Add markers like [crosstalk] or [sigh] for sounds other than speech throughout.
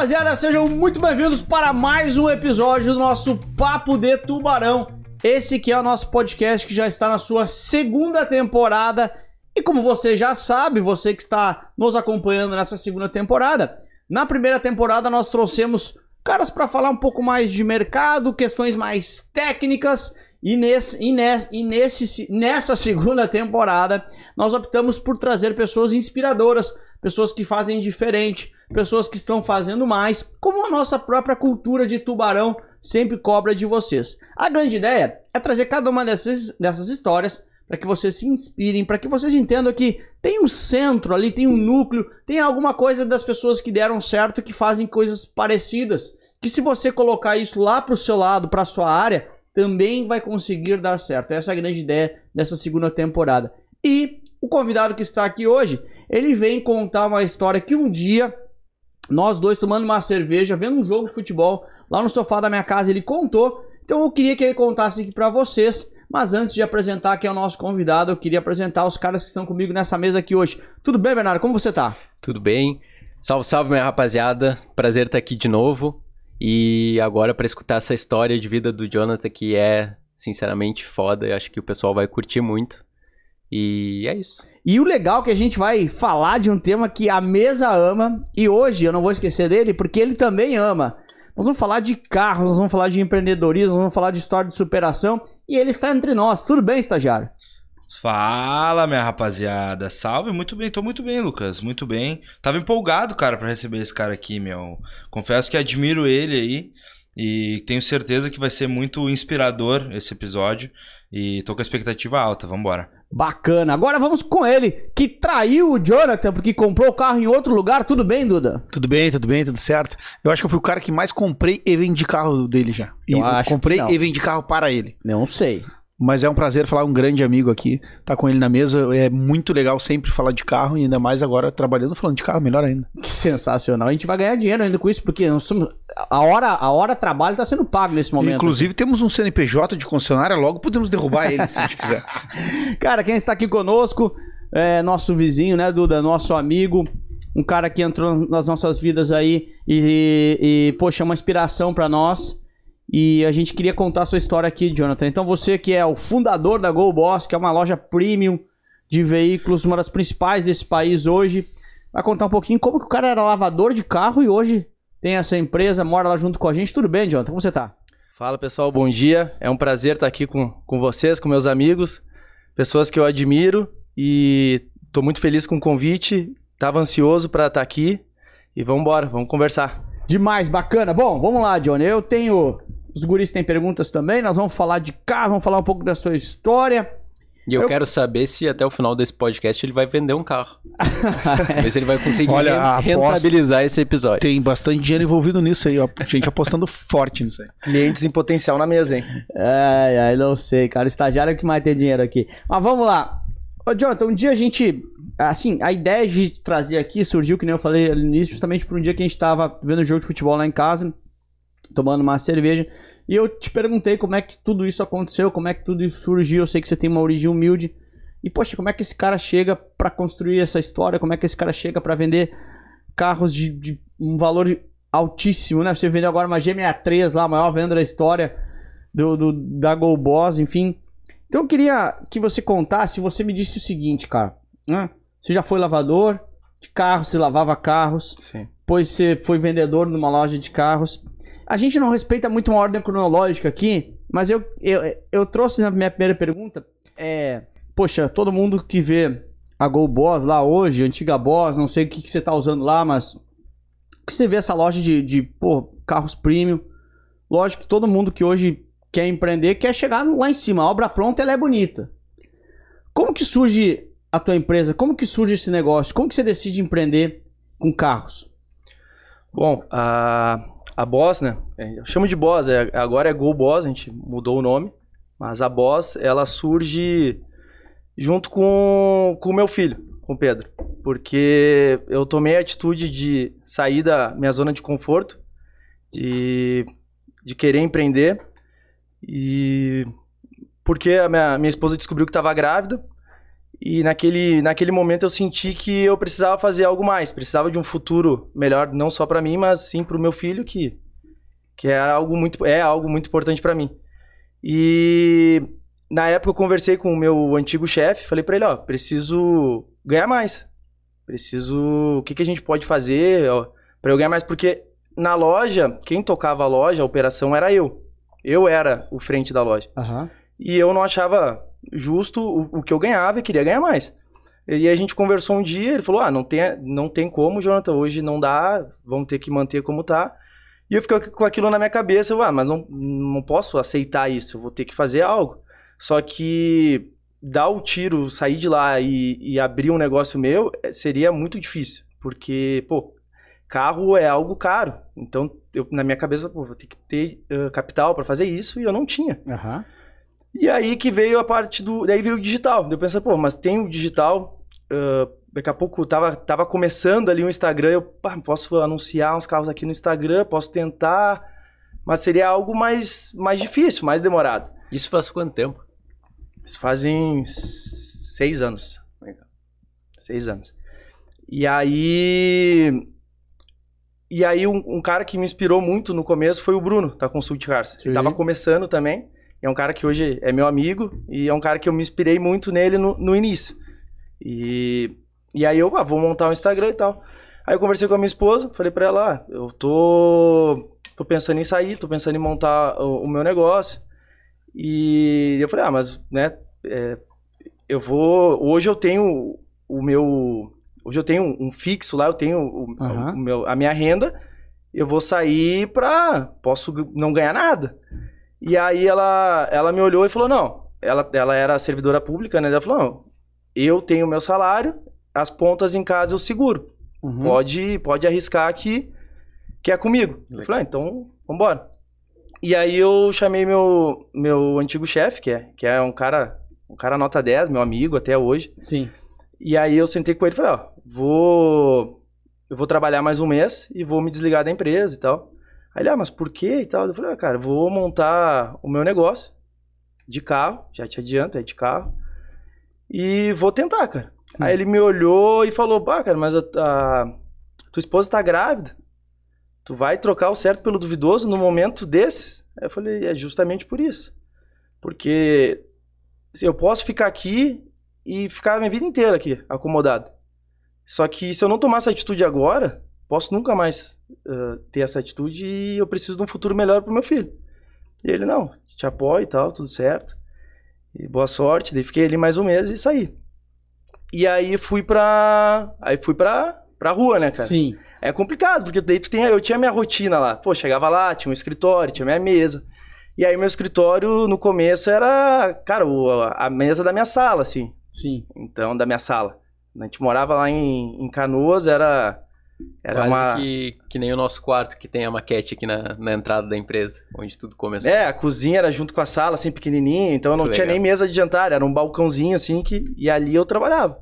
rapaziada, sejam muito bem-vindos para mais um episódio do nosso Papo de Tubarão. Esse que é o nosso podcast que já está na sua segunda temporada. E como você já sabe, você que está nos acompanhando nessa segunda temporada, na primeira temporada nós trouxemos caras para falar um pouco mais de mercado, questões mais técnicas. E, nesse, e, nesse, e nesse, nessa segunda temporada, nós optamos por trazer pessoas inspiradoras, pessoas que fazem diferente, pessoas que estão fazendo mais, como a nossa própria cultura de tubarão sempre cobra de vocês. A grande ideia é trazer cada uma dessas, dessas histórias para que vocês se inspirem, para que vocês entendam que tem um centro ali, tem um núcleo, tem alguma coisa das pessoas que deram certo que fazem coisas parecidas. Que se você colocar isso lá para o seu lado, para a sua área, também vai conseguir dar certo. Essa é a grande ideia dessa segunda temporada. E o convidado que está aqui hoje, ele vem contar uma história que um dia nós dois tomando uma cerveja, vendo um jogo de futebol, lá no sofá da minha casa, ele contou. Então eu queria que ele contasse aqui para vocês. Mas antes de apresentar quem é o nosso convidado, eu queria apresentar os caras que estão comigo nessa mesa aqui hoje. Tudo bem, Bernardo? Como você tá? Tudo bem. Salve, salve, minha rapaziada. Prazer estar aqui de novo. E agora para escutar essa história de vida do Jonathan, que é sinceramente foda. Eu acho que o pessoal vai curtir muito. E é isso. E o legal é que a gente vai falar de um tema que a mesa ama. E hoje eu não vou esquecer dele, porque ele também ama. Nós vamos falar de carros, nós vamos falar de empreendedorismo, nós vamos falar de história de superação. E ele está entre nós. Tudo bem, estagiário? Fala, minha rapaziada. Salve, muito bem, tô muito bem, Lucas. Muito bem. Tava empolgado, cara, para receber esse cara aqui, meu. Confesso que admiro ele aí e tenho certeza que vai ser muito inspirador esse episódio e tô com a expectativa alta. Vambora. Bacana. Agora vamos com ele, que traiu o Jonathan porque comprou o carro em outro lugar. Tudo bem, Duda? Tudo bem, tudo bem, tudo certo. Eu acho que eu fui o cara que mais comprei e vendi carro dele já. E Eu acho comprei que não. e vendi carro para ele. Não sei. Mas é um prazer falar um grande amigo aqui, tá com ele na mesa. É muito legal sempre falar de carro e ainda mais agora trabalhando falando de carro, melhor ainda. Que [laughs] sensacional. A gente vai ganhar dinheiro ainda com isso, porque nós somos... a, hora, a hora trabalho está sendo pago nesse momento. Inclusive temos um CNPJ de concessionária, logo podemos derrubar ele se a gente quiser. [laughs] Cara, quem está aqui conosco é nosso vizinho, né, Duda? Nosso amigo. Um cara que entrou nas nossas vidas aí e, e poxa, é uma inspiração para nós. E a gente queria contar a sua história aqui, Jonathan. Então você que é o fundador da Go Boss, que é uma loja premium de veículos, uma das principais desse país hoje, vai contar um pouquinho como que o cara era lavador de carro e hoje tem essa empresa, mora lá junto com a gente. Tudo bem, Jonathan? Como você tá? Fala pessoal, bom dia. É um prazer estar aqui com, com vocês, com meus amigos, pessoas que eu admiro e tô muito feliz com o convite. Tava ansioso para estar aqui e vamos embora, vamos conversar. Demais, bacana. Bom, vamos lá, Johnny. Eu tenho. Os guris têm perguntas também. Nós vamos falar de carro, vamos falar um pouco da sua história. E eu, Eu- quero saber se até o final desse podcast ele vai vender um carro. [laughs] Ver se ele vai conseguir Olha, rentabilizar esse episódio. Tem bastante dinheiro envolvido nisso aí, ó. Gente apostando forte nisso aí. Clientes em potencial na mesa, hein? Ai, ai, não sei, cara. Estagiário é o que mais tem dinheiro aqui. Mas vamos lá. Ô, Jonathan, um dia a gente. Assim, a ideia de trazer aqui surgiu, que nem eu falei ali no início, justamente por um dia que a gente tava vendo jogo de futebol lá em casa, tomando uma cerveja. E eu te perguntei como é que tudo isso aconteceu, como é que tudo isso surgiu. Eu sei que você tem uma origem humilde. E, poxa, como é que esse cara chega pra construir essa história? Como é que esse cara chega pra vender carros de, de um valor altíssimo, né? Você vendeu agora uma G63 lá, a maior venda da história do, do- da Go Boss, enfim. Então eu queria que você contasse, você me disse o seguinte, cara. né? Você já foi lavador de carros, você lavava carros, Sim. depois você foi vendedor numa loja de carros. A gente não respeita muito uma ordem cronológica aqui, mas eu, eu, eu trouxe na minha primeira pergunta. É, poxa, todo mundo que vê a Go Boss lá hoje, antiga Boss, não sei o que, que você tá usando lá, mas que você vê essa loja de, de pô, carros premium. Lógico que todo mundo que hoje quer empreender quer chegar lá em cima. A obra pronta ela é bonita. Como que surge a tua empresa? Como que surge esse negócio? Como que você decide empreender com carros? Bom, a, a Boss, né? Eu chamo de Boss, é, agora é Go Boss, a gente mudou o nome. Mas a Boss, ela surge junto com com o meu filho, com o Pedro. Porque eu tomei a atitude de sair da minha zona de conforto, de, de querer empreender. E porque a minha, minha esposa descobriu que estava grávida. E naquele, naquele momento eu senti que eu precisava fazer algo mais, precisava de um futuro melhor, não só para mim, mas sim para o meu filho, que, que era algo muito, é algo muito importante para mim. E na época eu conversei com o meu antigo chefe, falei para ele, ó, preciso ganhar mais. Preciso, o que, que a gente pode fazer para eu ganhar mais? Porque na loja, quem tocava a loja, a operação era eu. Eu era o frente da loja. Aham. E eu não achava justo o, o que eu ganhava e queria ganhar mais. E a gente conversou um dia, ele falou: Ah, não tem, não tem como, Jonathan, hoje não dá, vamos ter que manter como tá. E eu fiquei com aquilo na minha cabeça, ah, mas não, não posso aceitar isso, eu vou ter que fazer algo. Só que dar o tiro, sair de lá e, e abrir um negócio meu eh, seria muito difícil. Porque, pô, carro é algo caro. Então, eu, na minha cabeça, pô, vou ter que ter uh, capital para fazer isso e eu não tinha. Aham. E aí que veio a parte do. Daí veio o digital. Eu pensei, pô, mas tem o digital. ah, daqui a pouco tava, tava começando ali o Instagram. Eu pá, posso anunciar uns carros aqui no Instagram, posso tentar. Mas seria algo mais, mais difícil, mais demorado. Isso faz quanto tempo? Isso fazem seis anos. Legal. Seis anos. E aí. E aí, um, um cara que me inspirou muito no começo foi o Bruno, da Consult Cars. Sim. Ele tava começando também. É um cara que hoje é meu amigo. E é um cara que eu me inspirei muito nele no, no início. E, e aí eu, ah, vou montar um Instagram e tal. Aí eu conversei com a minha esposa, falei pra ela, ah, eu tô, tô pensando em sair, tô pensando em montar o, o meu negócio. E eu falei, ah, mas, né, é, eu vou, hoje eu tenho o meu, hoje eu tenho um fixo lá, eu tenho o, Aham. o meu, a minha renda, eu vou sair pra, posso não ganhar nada. E aí ela, ela me olhou e falou, não, ela, ela era servidora pública, né, ela falou, não, eu tenho o meu salário, as pontas em casa eu seguro. Uhum. Pode, pode arriscar que, que é comigo. Eu falei, ah, então, vambora. E aí eu chamei meu, meu antigo chefe, que é, que é um cara, um cara nota 10, meu amigo até hoje. Sim. E aí eu sentei com ele e falei, ó, vou. Eu vou trabalhar mais um mês e vou me desligar da empresa e tal. Aí ele, ah, mas por quê e tal? Eu falei, ah, cara, vou montar o meu negócio de carro, já te adianto, é de carro. E vou tentar, cara. Hum. Aí ele me olhou e falou, pá, cara, mas a, a tua esposa tá grávida. Tu vai trocar o certo pelo duvidoso no momento desses? Aí eu falei, é justamente por isso. Porque se eu posso ficar aqui e ficar a minha vida inteira aqui, acomodado. Só que se eu não tomar essa atitude agora, posso nunca mais ah, ter essa atitude e eu preciso de um futuro melhor pro meu filho. E ele, não, te apoio e tal, tudo certo. E boa sorte. Daí fiquei ali mais um mês e saí. E aí fui pra. Aí fui pra, pra rua, né, cara? Sim. É complicado, porque daí tu tem, eu tinha minha rotina lá. Pô, chegava lá, tinha um escritório, tinha minha mesa. E aí meu escritório no começo era, cara, o- a mesa da minha sala, assim. Sim. Então, da minha sala. A gente morava lá em, em Canoas, era. Era Quase uma. que, que nem o nosso quarto que tem a maquete aqui na, na entrada da empresa, onde tudo começou. É, a cozinha era junto com a sala, assim, pequenininha, então eu não tinha legal. nem mesa de jantar, era um balcãozinho, assim, que, e ali eu trabalhava.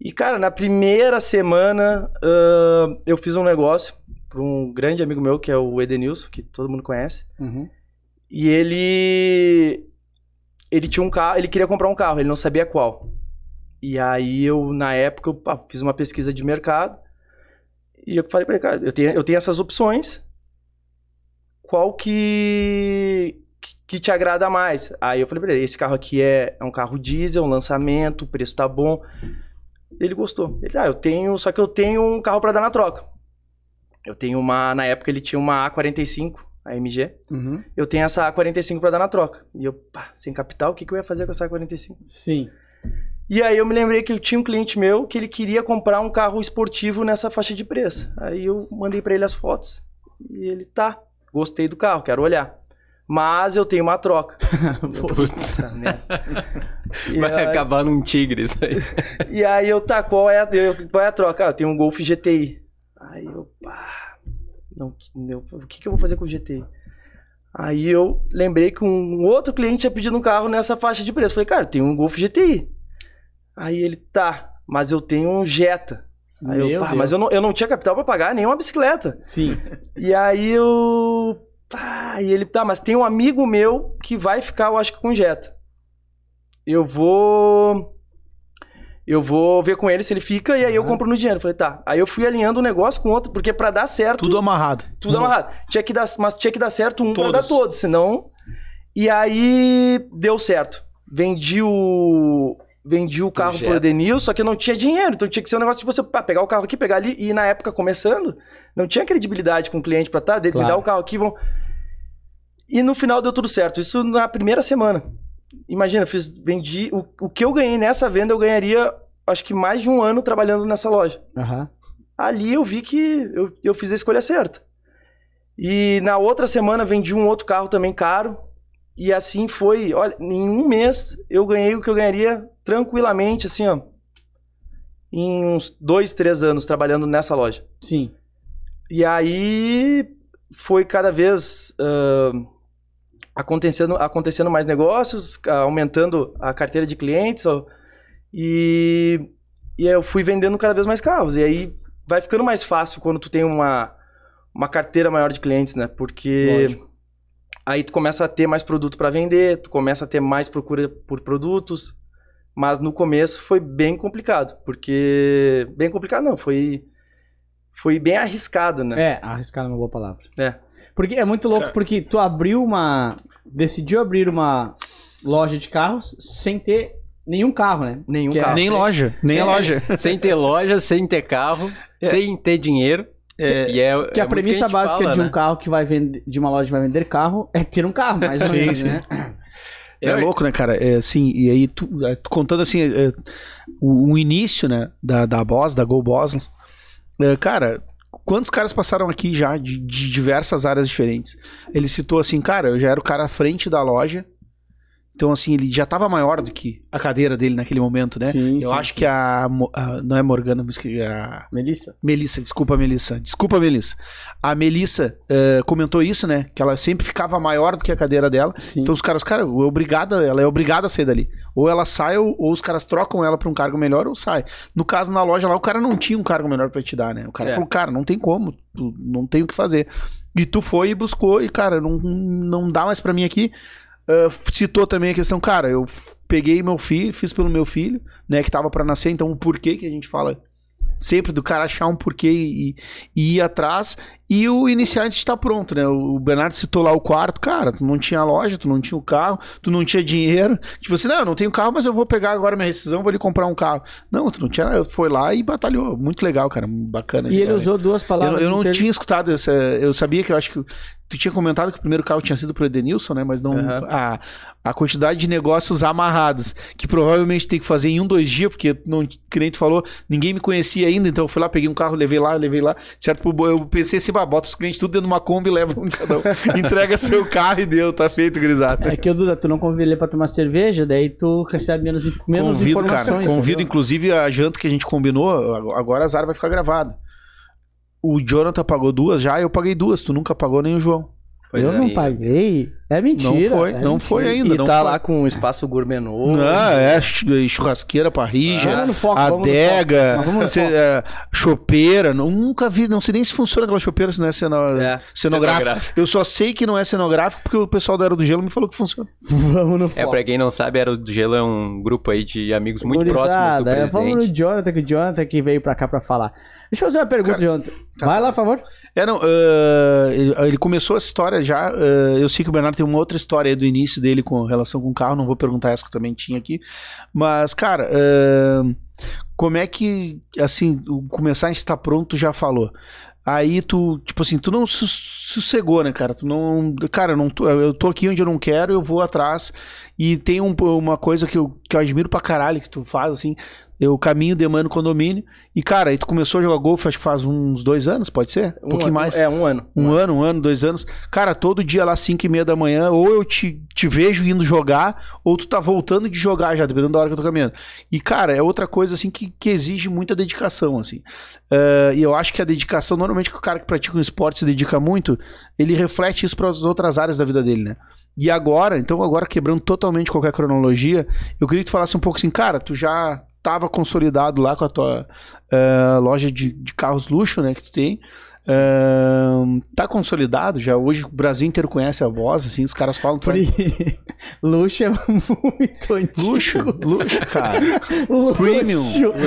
E, cara, na primeira semana, ahn, eu fiz um negócio para um grande amigo meu, que é o Edenilson, que todo mundo conhece, Uhum. e ele... Ele tinha um carro, ele queria comprar um carro, ele não sabia qual. E aí eu, na época, eu pá, fiz uma pesquisa de mercado, e eu falei pra ele, cara, eu tenho, eu tenho essas opções, qual que, que, te agrada mais? Aí eu falei pra ele, esse carro aqui é, é um carro diesel, um lançamento, o preço tá bom. Ele gostou. Ele, ah, eu tenho, só que eu tenho um carro pra dar na troca. Eu tenho uma, na época ele tinha uma A45, AMG. Uhum. Eu tenho essa A45 pra dar na troca. E eu, pá, sem capital, o que, que eu ia fazer com essa A45? Sim. E aí eu me lembrei que eu tinha um cliente meu que ele queria comprar um carro esportivo nessa faixa de preço. Aí eu mandei pra ele as fotos. E ele, tá, gostei do carro, quero olhar. Mas eu tenho uma troca. [laughs] Puta merda. [laughs] Vai aí- acabar num tigre isso aí. E aí eu, tá, qual é a, eu- qual é a troca? Ah, eu tenho um Golf GTI. Aí eu, pá, não, eu- o que, que eu vou fazer com o GTI? Aí eu lembrei que um outro cliente tinha pedido um carro nessa faixa de preço. Falei, cara, tem um Golf GTI. Aí ele, tá, mas eu tenho um Jetta. Aí eu, Meu pá, Deus. mas eu não, eu não tinha capital pra pagar nenhuma bicicleta. Sim. E aí eu. Tá, e ele, tá, mas tem um amigo meu que vai ficar, eu acho que com Jetta. Eu vou. Eu vou ver com ele se ele fica e aí eu Aham. compro no dinheiro. Falei, tá. Aí eu fui alinhando um negócio com outro, porque pra dar certo. Tudo amarrado. Tudo amarrado. Tinha que dar, mas tinha que dar certo um pra Todos. dar todos, senão. E aí deu certo. Vendi o. Vendi o carro pro Projeto. Edenil, só que eu não tinha dinheiro. Então tinha que ser um negócio tipo você pá, pegar o carro aqui, pegar ali. E na época, começando, não tinha credibilidade com o cliente pra tá, dele me Claro. dar o carro aqui, vão. E no final deu tudo certo. Isso na primeira semana. Imagina, eu fiz, vendi. O, o que eu ganhei nessa venda, eu ganharia, acho que mais de um ano trabalhando nessa loja Aham. ali eu vi que eu, eu fiz a escolha certa. E na outra semana vendi um outro carro também caro. E assim foi. Olha, em um mês eu ganhei o que eu ganharia tranquilamente, assim, ó. Em uns dois, três anos trabalhando nessa loja. Sim. E aí foi cada vez ah, acontecendo, acontecendo mais negócios, aumentando a carteira de clientes. ó, e, e eu fui vendendo cada vez mais carros. E aí vai ficando mais fácil quando tu tem uma, uma carteira maior de clientes, né? Porque Lógico. Aí tu começa a ter mais produto para vender, tu começa a ter mais procura por produtos. Mas no começo foi bem complicado, porque bem complicado não, foi foi bem arriscado, né? É, arriscar é uma boa palavra. É. Porque é muito louco, porque tu abriu uma. Decidiu abrir uma loja de carros sem ter nenhum carro, né? Nenhum Que é- carro. Nem loja, nem a Sim. loja. Sem ter loja, sem ter carro, sem ter dinheiro. E é, Que é a premissa gente básica fala, de um né? carro que vai vender, de uma loja que vai vender carro é ter um carro, mais ou menos, né? É louco, né, cara? É, assim, e aí, tu, é, tu contando assim, é, o, o início, né, da, da Boss, da Go Boss, é, cara, quantos caras passaram aqui já de, de diversas áreas diferentes? Ele citou assim, cara, eu já era o cara à frente da loja, então assim, ele já tava maior do que a cadeira dele naquele momento, né? Sim, eu sim, acho sim. que a, a- Não é Morgana, mas que a. Melissa. Melissa, desculpa, Melissa. Desculpa, Melissa. A Melissa eh, comentou isso, né? Que ela sempre ficava maior do que a cadeira dela. Então os caras, cara, é obrigada, ela é obrigada a sair dali. Ou ela sai, ou, ou os caras trocam ela pra um cargo melhor, ou sai. No caso, na loja lá, o cara não tinha um cargo melhor pra te dar, né? O cara É. falou, cara, não tem como, não tem o que fazer. E tu foi e buscou, e, cara, não, não dá mais pra mim aqui. Ah, citou também a questão, cara, eu peguei meu filho, fiz pelo meu filho, né, que tava pra nascer, então o porquê que a gente fala sempre do cara achar um porquê e, e ir atrás e o de estar pronto, né? O Bernardo citou lá o quarto, cara, tu não tinha loja, tu não tinha o carro, tu não tinha dinheiro. Tipo assim, não, eu não tenho carro, mas eu vou pegar agora minha rescisão, vou ali comprar um carro. Não, tu não tinha, foi lá e batalhou. Muito legal, cara, bacana. E ele usou duas Eu, palavras. eu não inter- tinha escutado essa. Eu sabia que eu acho que. Tu tinha comentado que o primeiro carro tinha sido pro Edenilson, né? Mas não. Aham. A, a quantidade de negócios amarrados, que provavelmente tem que fazer em um, dois dias, porque, não, que nem tu falou, ninguém me conhecia ainda, então eu fui lá, peguei um carro, levei lá, levei lá. Certo? Eu pensei assim, bah, bota os clientes tudo dentro de uma Kombi e leva um cada um. [laughs] Entrega seu carro e deu, tá feito, grisado. É que o Duda, tu não convida ele pra tomar cerveja, daí tu recebe menos, menos Convido, informações. cara. Convido, entendeu? inclusive, a janta que a gente combinou. ag- Agora a Zara vai ficar gravada. O Jonathan pagou duas já, eu paguei duas. Tu nunca pagou nem o João. Pois eu é. não paguei. É mentira. Não foi, é não foi ainda. E não tá foi. lá com um espaço gourmet novo. Não, é chu- churrasqueira, parrija, Vamos no foco, vamos no adega, foco. Vamos no ce- foco. é, chopeira. nu- Nunca vi, não sei nem se funciona aquela chopeira se não é, ceno, É, cenográfica. cenográfico. Eu só sei que não é cenográfico porque o pessoal da Era do Gelo me falou que funciona. Vamos no É, foco. pra quem não sabe, Era do Gelo é um grupo aí de amigos muito próximos do é, presidente. Vamos no Jonathan, que o Jonathan que veio pra cá pra falar. Deixa eu fazer uma pergunta, Jonathan. tá Vai lá, por favor. É, não, ah, ele, começou essa história já. ah, eu sei que o Bernardo tem uma outra história aí do início dele com relação com o carro, não vou perguntar essa que eu também tinha aqui. Mas, cara, ah, como é que, assim, começar a estar pronto, já falou. Aí tu, tipo assim, tu não su- sossegou, né, cara? Tu não. Cara, eu, não tô, eu tô aqui onde eu não quero, eu vou atrás. E tem um- uma coisa que eu, que eu admiro pra caralho que tu faz, assim. Eu caminho de mano condomínio. E, cara, aí tu começou a jogar golfe, acho que faz uns dois anos, pode ser? Um, pouquinho ano, mais. É, um ano. Um ano, um ano, dois anos. Cara, todo dia lá, 5 e meia da manhã, ou eu te, te vejo indo jogar, ou tu tá voltando de jogar já, dependendo da hora que eu tô caminhando. E, cara, é outra coisa, assim, que, que exige muita dedicação, assim. Eh, e eu acho que a dedicação, normalmente, que o cara que pratica um esporte se dedica muito, ele reflete isso para as outras áreas da vida dele, né? E agora, então, agora quebrando totalmente qualquer cronologia, eu queria que tu falasse um pouco assim, cara, tu já tava consolidado lá com a tua eh, loja de, de carros luxo, né, que tu tem. Ahn, tá consolidado já. Hoje o Brasil inteiro conhece a voz, assim, os caras falam. vai- i- [laughs] Luxo é muito antigo. Luxo, luxo, cara. [laughs] Luxo. Premium.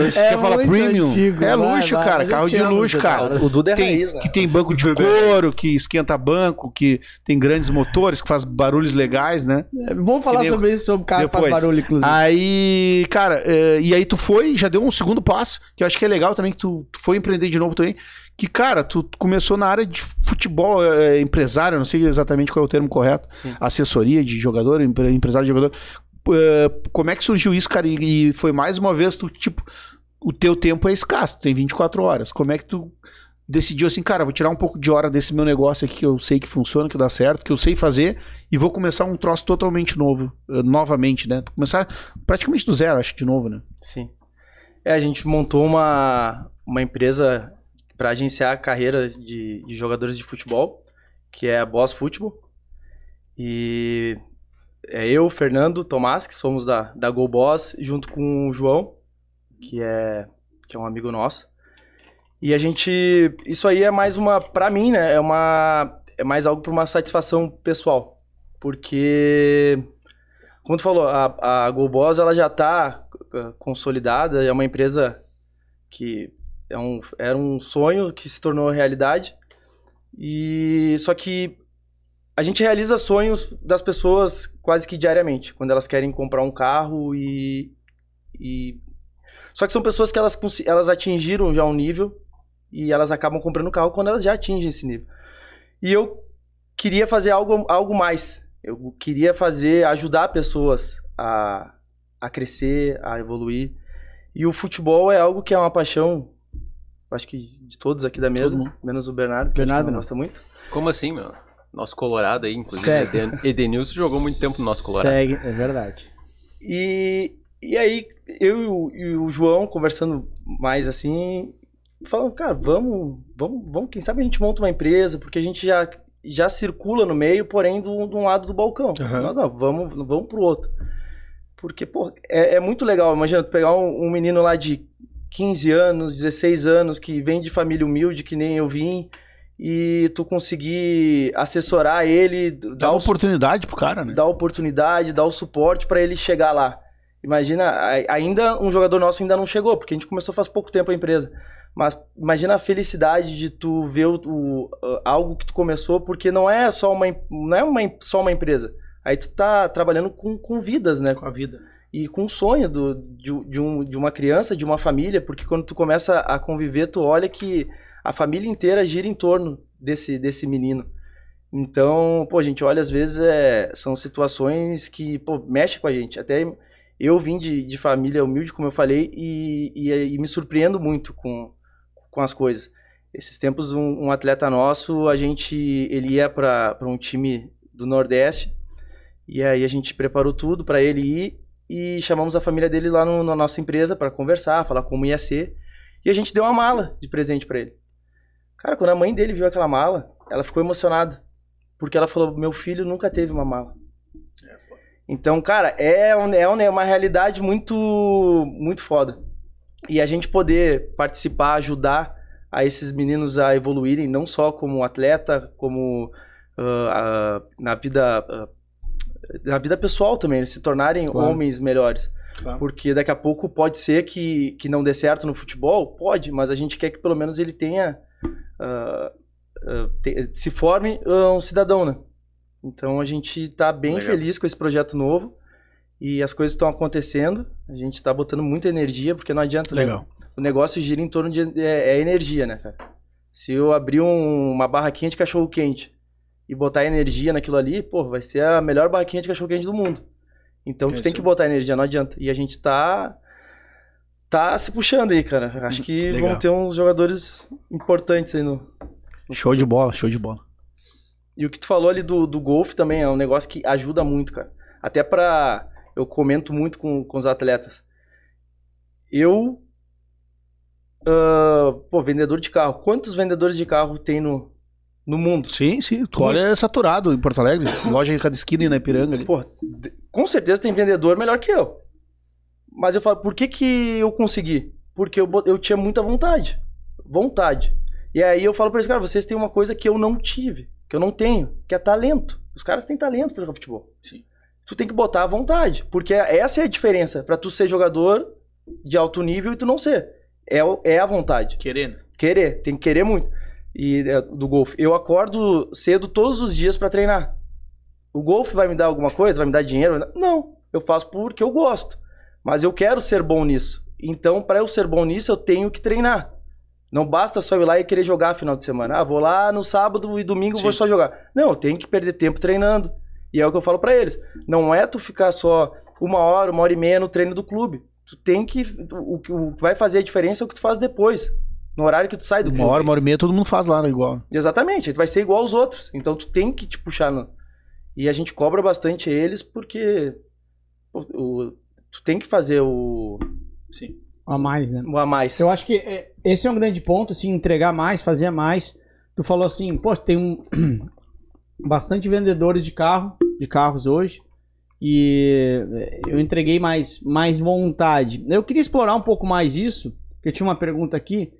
É Quer falar premium? antigo. É Vai, luxo, vai, cara. eu Carro de luxo, Duda. cara. O Duda é Tem, raiz, né? que tem banco de couro, que esquenta banco, que tem grandes motores, que faz barulhos legais, né? Vamos falar nem- sobre isso, sobre carro que faz barulho, inclusive. Aí, cara, eh, e aí tu foi, já deu um segundo passo, que eu acho que é legal também, que tu, tu foi empreender de novo também. Que, cara, tu começou na área de futebol, eh, empresário, não sei exatamente qual é o termo correto, Sim. assessoria de jogador, empre- empresário de jogador. Eh, como é que surgiu isso, cara? E, e foi mais uma vez, tu, tipo, o teu tempo é escasso, tu tem 24 horas. Como é que tu decidiu assim, cara, vou tirar um pouco de hora desse meu negócio aqui que eu sei que funciona, que dá certo, que eu sei fazer, e vou começar um troço totalmente novo, eh, novamente, né? Começar praticamente do zero, acho, de novo, né? Sim. É, a gente montou uma, uma empresa para agenciar a carreira de, de jogadores de futebol, que é a Boss Futebol. E é eu, Fernando, Tomás, que somos da, da Go Boss, junto com o João, que é, que é um amigo nosso. E a gente. Isso aí é mais uma. Pra mim, né? É uma. É mais algo para uma satisfação pessoal. Porque. Como tu falou, a, a GoBoss ela já está consolidada, é uma empresa que é um, era um sonho que se tornou realidade. E só que a gente realiza sonhos das pessoas quase que diariamente, quando elas querem comprar um carro e, e... só que são pessoas que elas, elas atingiram já um nível e elas acabam comprando carro quando elas já atingem esse nível. E eu queria fazer algo, algo mais. Eu queria fazer, ajudar pessoas a, a crescer, a evoluir. E o futebol é algo que é uma paixão, acho que de todos aqui da mesa, menos o Bernardo, que Bernardo que não não. gosta muito. Como assim, meu? Nosso Colorado aí, inclusive. Segue. Eden- Edenilson jogou muito tempo no nosso Colorado. Segue, é verdade. E, e aí, eu e o, e o João conversando mais assim, falando, cara, vamos, vamos, vamos, quem sabe a gente monta uma empresa, porque a gente já, já circula no meio, porém, do, de um lado do balcão. Aham. Nós, não, vamos, vamos pro outro. Porque, pô, é, é muito legal. Imagina, tu pegar um, um menino lá de 15 anos, 16 anos, que vem de família humilde, que nem eu vim, e tu conseguir assessorar ele, Dá dar uma o oportunidade pro cara, né? dar oportunidade, dar o suporte para ele chegar lá. Imagina, ainda um jogador nosso ainda não chegou, porque a gente começou faz pouco tempo a empresa. Mas imagina a felicidade de tu ver o, o- algo que tu começou, porque não é só uma, não é uma, só uma empresa. Aí tu tá trabalhando com, com vidas, né? Com a vida. E com o sonho do, de, de um, de uma criança, de uma família, porque quando tu começa a conviver, tu olha que a família inteira gira em torno desse, desse menino. Então, pô, gente olha, às vezes, é, são situações que, pô, mexe com a gente. Até eu vim de, de família humilde, como eu falei, e, e, e me surpreendo muito com, com as coisas. Esses tempos, um, um atleta nosso, a gente, ele ia para um time do Nordeste, e aí a gente preparou tudo para ele ir, e chamamos a família dele lá no- na nossa empresa para conversar, falar como ia ser. E a gente deu uma mala de presente para ele. Cara, quando a mãe dele viu aquela mala, ela ficou emocionada. Porque ela falou: Meu filho nunca teve uma mala. Então, cara, é, um- é um- é uma realidade muito, muito foda. E a gente poder participar, ajudar a esses meninos a evoluírem, não só como atleta, como ah, na vida ah, na vida pessoal também, eles se tornarem Claro. homens melhores. Claro. Porque daqui a pouco pode ser que, que não dê certo no futebol, pode, mas a gente quer que pelo menos ele tenha. ah, ah, te- se forme ah, um cidadão, né? Então a gente tá bem Legal. feliz com esse projeto novo e as coisas estão acontecendo. A gente tá botando muita energia, porque não adianta. né? Legal. O negócio gira em torno de é, é energia, né, cara? Se eu abrir um- uma barraquinha de cachorro quente e botar energia naquilo ali, pô, vai ser a melhor barraquinha de cachorro quente do mundo. Então É tu tem isso que botar energia, não adianta. E a gente tá tá se puxando aí, cara. Acho que Legal. vão ter uns jogadores importantes aí no. Show de bola, show de bola. E o que tu falou ali do, do golfe também é um negócio que ajuda muito, cara. Até pra. Eu comento muito com, com os atletas. Eu. ah, pô, vendedor de carro. Quantos vendedores de carro tem no, no mundo? Sim, sim. Tu olha é saturado em Porto Alegre. [laughs] Loja em cada esquina e na Ipiranga ali. Pô, com certeza tem vendedor melhor que eu. Mas eu falo, por que, que eu consegui? Porque eu, eu tinha muita vontade. Vontade. E aí eu falo pra eles, cara, vocês têm uma coisa que eu não tive, que eu não tenho, que é talento. Os caras têm talento pra jogar futebol. Sim. tu tem que botar à vontade. Porque essa é a diferença para tu ser jogador de alto nível e tu não ser. É, o- é a vontade. Querendo. Querer, tem que querer muito. E é, do golfe. Eu acordo cedo todos os dias pra treinar. O golfe vai me dar alguma coisa? Vai me dar dinheiro? Não. Eu faço porque eu gosto. Mas eu quero ser bom nisso. Então, pra eu ser bom nisso, eu tenho que treinar. Não basta só ir lá e querer jogar final de semana. Ah, vou lá no sábado e domingo vou Sim. só jogar. Não, eu tenho que perder tempo treinando. E é o que eu falo pra eles. Não é tu ficar só uma hora, uma hora e meia no treino do clube. Tu tem que o que vai fazer a diferença é o que tu faz depois. No horário que tu sai do Uma clube. hora, uma hora e meia, todo mundo faz lá, né, igual. Exatamente, tu vai ser igual aos outros. Então tu tem que te puxar. No... E a gente cobra bastante eles porque o, o- tu tem que fazer o, Sim. A mais, né? o a mais. Eu acho que é, esse é um grande ponto, assim, entregar mais, fazer mais. Tu falou assim, pô, tem um [clears throat] bastante vendedores de carro, de carros hoje, e é, eu entreguei mais, mais vontade. Eu queria explorar um pouco mais isso, que eu tinha uma pergunta aqui.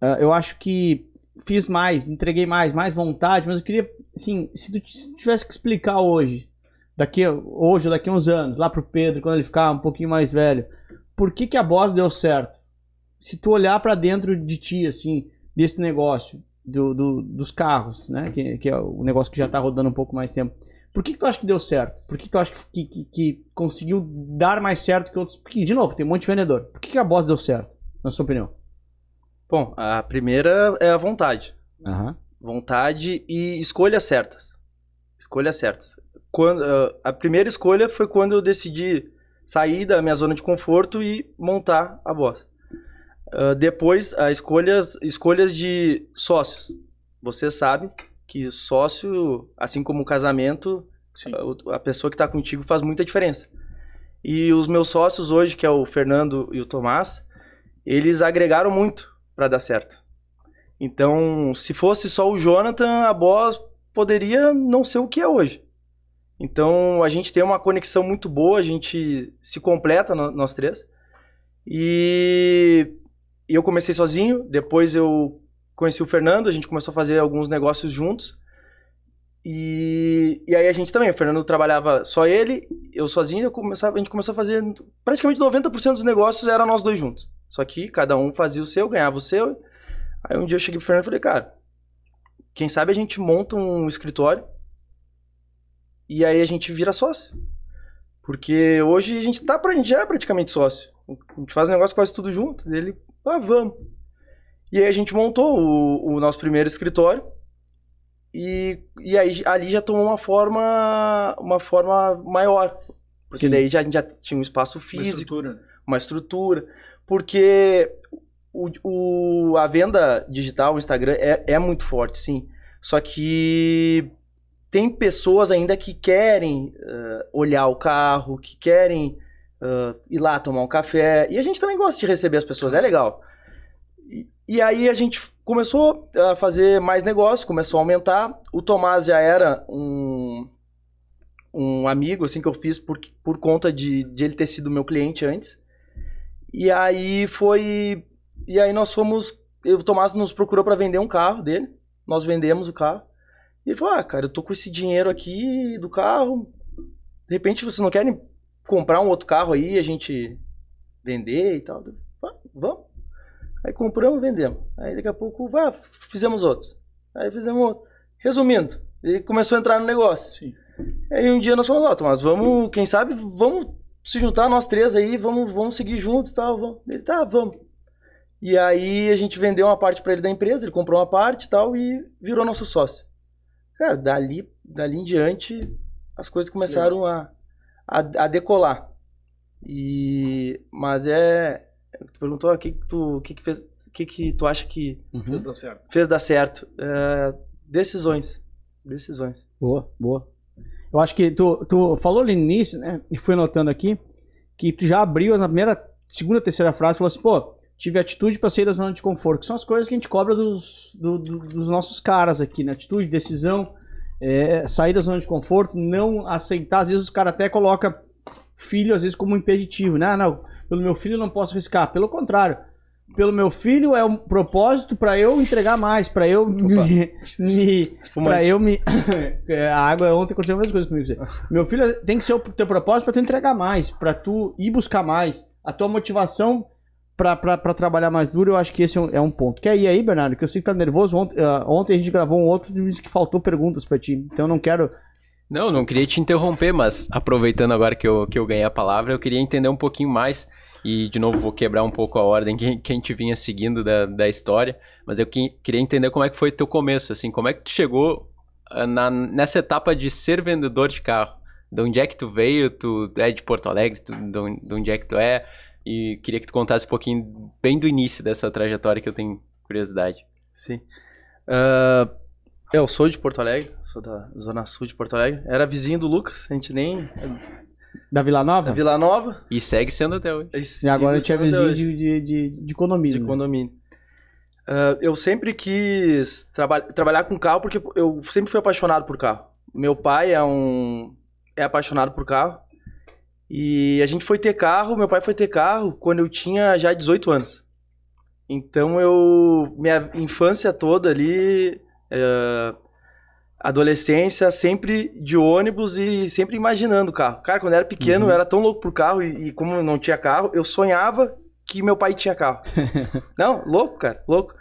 Ah, eu acho que fiz mais, entreguei mais, mais vontade, mas eu queria, assim, se tu, se tu tivesse que explicar hoje, daqui hoje ou daqui a uns anos, lá pro Pedro, quando ele ficar um pouquinho mais velho, por que que a Boss deu certo? se tu olhar pra dentro de ti, assim, desse negócio do, do- dos carros, né? Que, que é o negócio que já tá rodando um pouco mais tempo. Por que, que tu acha que deu certo? Por que, que tu acha que, que, que conseguiu dar mais certo que outros? Porque, de novo, tem um monte de vendedor. Por que, que a Boss deu certo, na sua opinião? Bom, a primeira é a vontade. Aham. Vontade e escolhas certas. Escolhas certas. Quando, ah, a primeira escolha foi quando eu decidi sair da minha zona de conforto e montar a Boss. Ah, depois, a escolhas, escolhas de sócios. Você sabe que sócio, assim como o casamento, a- a pessoa que está contigo faz muita diferença. E os meus sócios hoje, que é o Fernando e o Tomás, eles agregaram muito para dar certo. Então, se fosse só o Jonathan, a Boss poderia não ser o que é hoje. Então, a gente tem uma conexão muito boa, a gente se completa, nós três. E e eu comecei sozinho, depois eu conheci o Fernando, a gente começou a fazer alguns negócios juntos. E, e aí a gente também, o Fernando trabalhava só ele, eu sozinho, eu começava, a gente começou a fazer praticamente 90% dos negócios era nós dois juntos. Só que cada um fazia o seu, ganhava o seu. Aí um dia eu cheguei pro Fernando e falei, cara, quem sabe a gente monta um escritório e aí a gente vira sócio. Porque hoje a gente tá pra, a gente já é praticamente sócio. A gente faz negócio quase tudo junto. Ele, ah, vamos. E aí a gente montou o, o nosso primeiro escritório. E, e aí ali já tomou uma forma uma forma maior. Porque Sim. daí já, a gente já tinha um espaço Uma físico estrutura. uma estrutura, porque o, o- a venda digital, o Instagram, é, é muito forte, sim. Só que tem pessoas ainda que querem eh, olhar o carro, que querem eh, ir lá tomar um café. E a gente também gosta de receber as pessoas, é legal. E, e aí a gente começou a fazer mais negócio, começou a aumentar. O Tomás já era um, um amigo assim que eu fiz por, por conta de, de ele ter sido meu cliente antes. E aí foi. E aí nós fomos. O Tomás nos procurou para vender um carro dele. Nós vendemos o carro. E ele falou: Ah, cara, eu tô com esse dinheiro aqui do carro. De repente vocês não querem comprar um outro carro aí e a gente vender e tal? "Ah, vamos. Aí compramos vendemos. Aí daqui a pouco, vá, fizemos outros. Aí fizemos outro. Resumindo, ele começou a entrar no negócio. Sim. Aí um dia nós falamos, ó, Tomás, vamos, quem sabe, vamos se juntar nós três aí, vamos, vamos seguir junto e tal. Vamos. Ele, tá, vamos. E aí a gente vendeu uma parte pra ele da empresa, ele comprou uma parte e tal e virou nosso sócio. Cara, dali, dali em diante as coisas começaram a, a, a decolar. E, mas é. Tu perguntou o que, que tu, o que, que fez, o que, que tu acha que Fez dar certo. fez dar certo? É, decisões. Decisões. Boa, boa. Eu acho que tu, tu falou ali no início, né? E fui anotando aqui, que tu já abriu na primeira, segunda, terceira frase, falou assim, pô, tive atitude pra sair da zona de conforto, que são as coisas que a gente cobra dos, do- do- dos nossos caras aqui, né? Atitude, decisão, é, sair da zona de conforto, não aceitar. Às vezes os caras até colocam filho, às vezes, como impeditivo, né? Ah, não, pelo meu filho eu não posso arriscar. Pelo contrário, pelo meu filho, é um propósito pra eu entregar mais, pra eu me, [laughs] Espumante. eu me [laughs] a água ontem aconteceu a mesma coisa comigo. Meu filho tem que ser o teu propósito pra tu entregar mais, pra tu ir buscar mais, a tua motivação pra trabalhar mais duro, eu acho que esse é um, é um ponto. Quer ir aí, Bernardo? Que eu sei que tá nervoso. Ontem, ah, ontem a gente gravou um outro e disse que faltou perguntas pra ti. Então eu não quero. Não, não queria te interromper, mas aproveitando agora que eu, que eu ganhei a palavra, eu queria entender um pouquinho mais. E, de novo, vou quebrar um pouco a ordem que, que a gente vinha seguindo da, da história. Mas eu que- queria entender como é que foi teu começo, assim. Como é que tu chegou ah, na, nessa etapa de ser vendedor de carro? De onde é que tu veio? Tu é de Porto Alegre? Tu, de, onde, de onde é que tu é? E queria que tu contasse um pouquinho bem do início dessa trajetória que eu tenho curiosidade. Sim. Ah, eu sou de Porto Alegre, sou da Zona Sul de Porto Alegre. Era vizinho do Lucas, a gente nem. Da Vila Nova? Da Vila Nova. E segue sendo até hoje. E agora a sigo gente é sendo vizinho de, de, de, de condomínio. de né? condomínio. Ah, eu sempre quis traba trabalhar com carro porque eu sempre fui apaixonado por carro. Meu pai é um é apaixonado por carro. E a gente foi ter carro, meu pai foi ter carro quando eu tinha já 18 anos. Então eu. Minha infância toda ali. eh, adolescência, sempre de ônibus e sempre imaginando o carro. Cara, quando eu era pequeno, Uhum. eu era tão louco por carro e, e como eu não tinha carro, eu sonhava que meu pai tinha carro. [laughs] não, louco, cara, louco.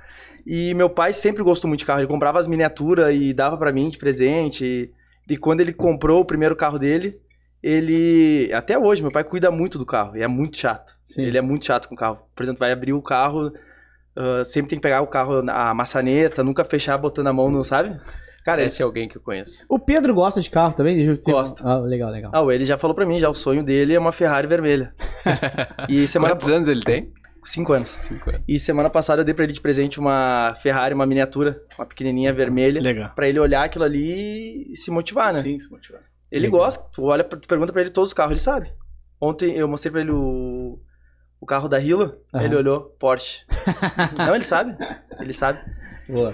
E meu pai sempre gostou muito de carro. Ele comprava as miniaturas e dava pra mim de presente. E, e quando ele comprou o primeiro carro dele, ele. Até hoje, meu pai cuida muito do carro. E é muito chato. Sim. Ele é muito chato com o carro. Por exemplo, vai abrir o carro, ah, sempre tem que pegar o carro, a maçaneta, nunca fechar botando a mão no, sabe? Cara, ele, Esse é alguém que eu conheço. O Pedro gosta de carro também? Deixa eu ter- Gosta. Ah, legal, legal. ah, ele já falou pra mim, já o sonho dele é uma Ferrari vermelha. [laughs] E semana Quantos anos ele tem? Cinco anos. Cinco anos. E semana passada eu dei pra ele de presente uma Ferrari, uma miniatura, uma pequenininha vermelha, Legal. Pra ele olhar aquilo ali e se motivar, né? Sim, se motivar. Ele Legal. gosta, tu olha, tu pergunta pra ele todos os carros, ele sabe. Ontem eu mostrei pra ele o, o carro da Hilo, Aham. ele olhou, Porsche. [laughs] Não, ele sabe, ele sabe. Boa.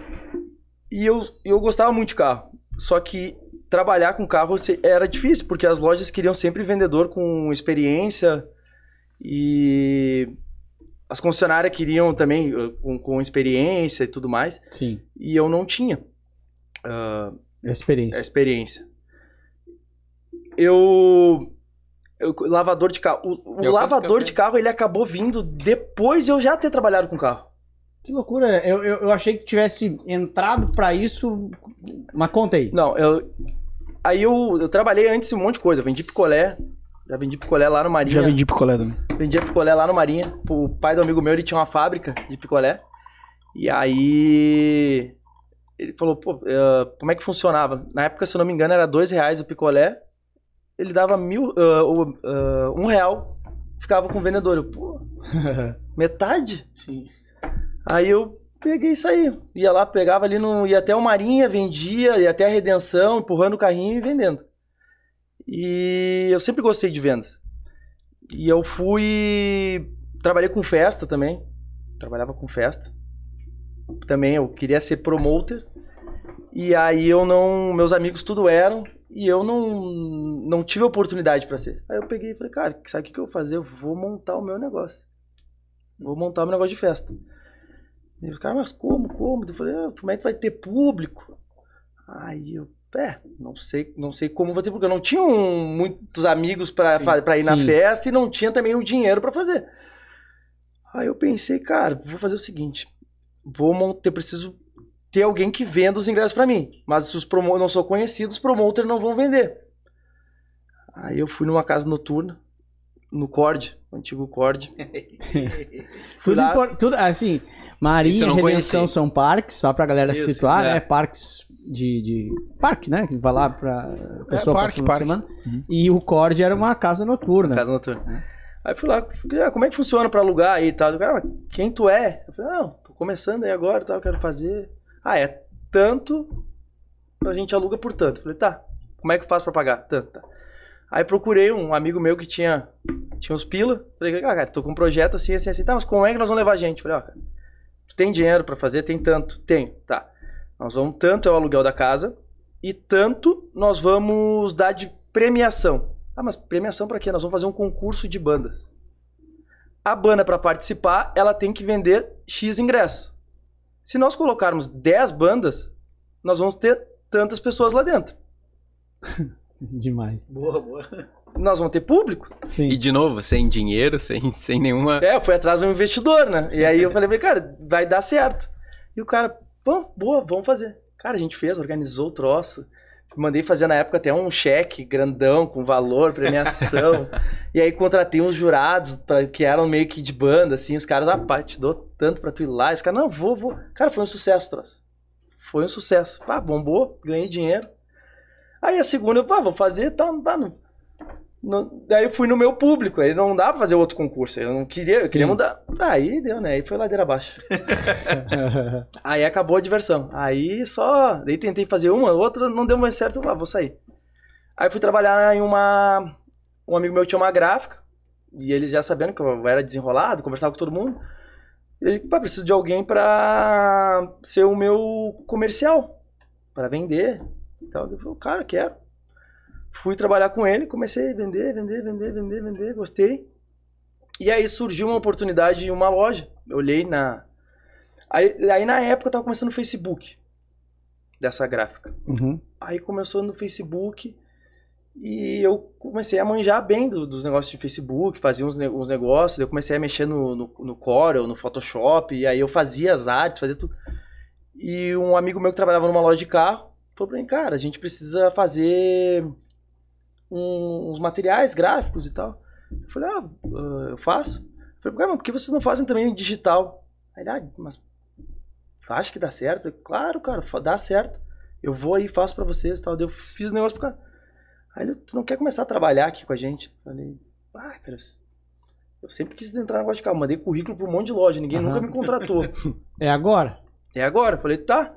E eu, eu gostava muito de carro. Só que trabalhar com carro era difícil, porque as lojas queriam sempre vendedor com experiência e as concessionárias queriam também uh, com, com experiência e tudo mais. Sim. E eu não tinha a Experiência. experiência. Eu. eu- lavador de carro. O, o lavador de carro ele acabou vindo depois de eu já ter trabalhado com carro. Que loucura. Eu, eu, eu achei que tu tivesse entrado pra isso. Mas conta aí. Não, eu. Aí eu, eu trabalhei antes um monte de coisa. Eu vendi picolé. Já vendi picolé lá no Marinha. Já vendi picolé também. Vendia picolé lá no Marinha. O pai do amigo meu, ele tinha uma fábrica de picolé. E aí. Ele falou, pô, eh, como é que funcionava? Na época, se eu não me engano, era dois reais o picolé. Ele dava mil. o- ah, um real. Ficava com o vendedor. Eu, pô, [laughs] metade? Sim. Aí eu peguei e saí. Ia lá, pegava ali no. ia até o Marinha, vendia, ia até a Redenção, empurrando o carrinho e vendendo. E eu sempre gostei de vendas. E eu fui. Trabalhei com festa também. Trabalhava com festa. Também eu queria ser promoter. E aí eu não. Meus amigos tudo eram. E eu não, não tive oportunidade pra ser. Aí eu peguei e falei, cara, sabe o que, que eu vou fazer? Eu vou montar o meu negócio. Vou montar o meu negócio de festa. E os caras, mas como, como? Eu falei, ah, como é que vai ter público? Aí eu, é, não sei, não sei como vou ter público. Eu não tinha um- muitos amigos Sim, pra ir na sim. festa e não tinha também o dinheiro pra fazer. Aí eu pensei, cara, vou fazer o seguinte, vou montar, eu preciso ter alguém que venda os ingressos pra mim. Mas se os promo eu não sou conhecido, os promoters não vão vender. Aí eu fui numa casa noturna, no Cord, o antigo Cord. [laughs] Tudo, impor- tudo assim, Marinha e Redenção conheci. são parques, só pra galera se Isso, situar, é. né? Parques de, de. Parque, né? Que vai lá pra pessoa parque, passar uma semana. Uhum. E o Cord era uma casa noturna. Casa noturna. Aí fui lá, falei, ah, como é que funciona pra alugar aí e tal? Cara, "Ah, quem tu é? Eu falei, não, tô começando aí agora e tal, quero fazer. Ah, é tanto, a gente aluga por tanto. Eu falei, tá, como é que eu faço pra pagar? Tanto, tá. Aí procurei um amigo meu que tinha, tinha uns pila. Falei, ah, cara, tô com um projeto assim, assim, assim. Tá, mas como é que nós vamos levar gente? Falei, ó, cara, tu tem dinheiro pra fazer? Tem tanto. Tenho, tá. Nós vamos, tanto é o aluguel da casa e tanto nós vamos dar de premiação. Ah, mas premiação pra quê? Nós vamos fazer um concurso de bandas. a banda para participar, ela tem que vender X ingressos. Se nós colocarmos 10 bandas, nós vamos ter tantas pessoas lá dentro. [laughs] Demais. Boa, boa. Nós vamos ter público. Sim. E de novo, sem dinheiro, sem, sem nenhuma. É, foi atrás de um investidor, né? E aí eu falei pra ele, cara, vai dar certo. E o cara, bom, boa, vamos fazer. Cara, a gente fez, organizou o troço. Mandei fazer na época até um cheque grandão com valor, premiação. [laughs] e aí contratei uns jurados pra, que eram meio que de banda, assim. Os caras, ah, pá, te dou tanto pra tu ir lá. Esse cara, não, vou, vou. Cara, foi um sucesso, troço. Foi um sucesso. Pá, bombou, ganhei dinheiro. Aí a segunda, eu, pá, vou fazer, tá, pá, não, não- daí eu fui no meu público, aí não dá pra fazer outro concurso, eu não queria, eu Sim. queria mudar. Aí deu, né? Aí foi ladeira abaixo. [laughs] Aí acabou a diversão. Aí só. Daí tentei fazer uma, outra, não deu mais certo, ah, vou sair. Aí fui trabalhar em uma. Um amigo meu tinha uma gráfica, e eles já sabendo que eu era desenrolado, conversava com todo mundo. Ele, pá, preciso de alguém pra ser o meu comercial, pra vender. Então, eu falei, cara, quero. Fui trabalhar com ele, comecei a vender, vender, vender, vender, vender, gostei. E aí surgiu uma oportunidade em uma loja. Eu olhei na, Aí, aí na época eu tava começando no Facebook dessa gráfica. Uhum. Aí começou no Facebook e eu comecei a manjar bem do- dos negócios de Facebook, fazia uns, uns negócios, eu comecei a mexer no, no, no Corel, no Photoshop, e aí eu fazia as artes, fazia tudo. E um amigo meu que trabalhava numa loja de carro falou pra mim, cara, a gente precisa fazer um- uns materiais gráficos e tal. Eu falei, ah, eu faço. Eu falei, cara, mas por que vocês não fazem também em digital? Aí ele, ah, mas acha que dá certo? Eu claro, cara, dá certo. Eu vou aí, faço pra vocês e tal. Daí Eu fiz o negócio pro cara. Aí ele, tu não quer começar a trabalhar aqui com a gente? Eu falei, ah, cara, eu sempre quis entrar no negócio de carro. Mandei currículo pra um monte de loja, ninguém Aham. nunca me contratou. [laughs] É agora? É agora. Eu falei, tá.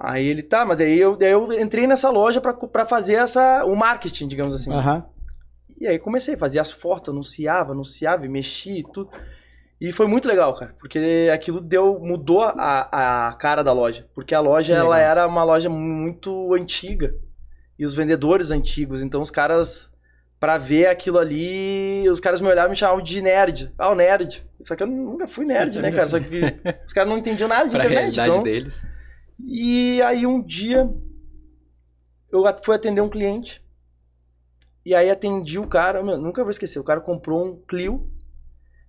Aí ele, tá, mas daí eu, daí eu entrei nessa loja pra, pra fazer essa, o marketing, digamos assim. Aham. E aí comecei a fazer as fotos, anunciava, anunciava e mexia e tudo. E foi muito legal, cara, porque aquilo deu mudou a, a cara da loja, porque a loja Que ela legal. era uma loja muito antiga e os vendedores antigos, então os caras pra ver aquilo ali, os caras me olhavam e me chamavam de nerd. Ah, o nerd. Só que eu nunca fui nerd, né, cara? Só que os caras não entendiam nada de [laughs] Pra internet, então deles. E aí um dia eu fui atender um cliente. E aí atendi o cara, meu, nunca vou esquecer, o cara comprou um Clio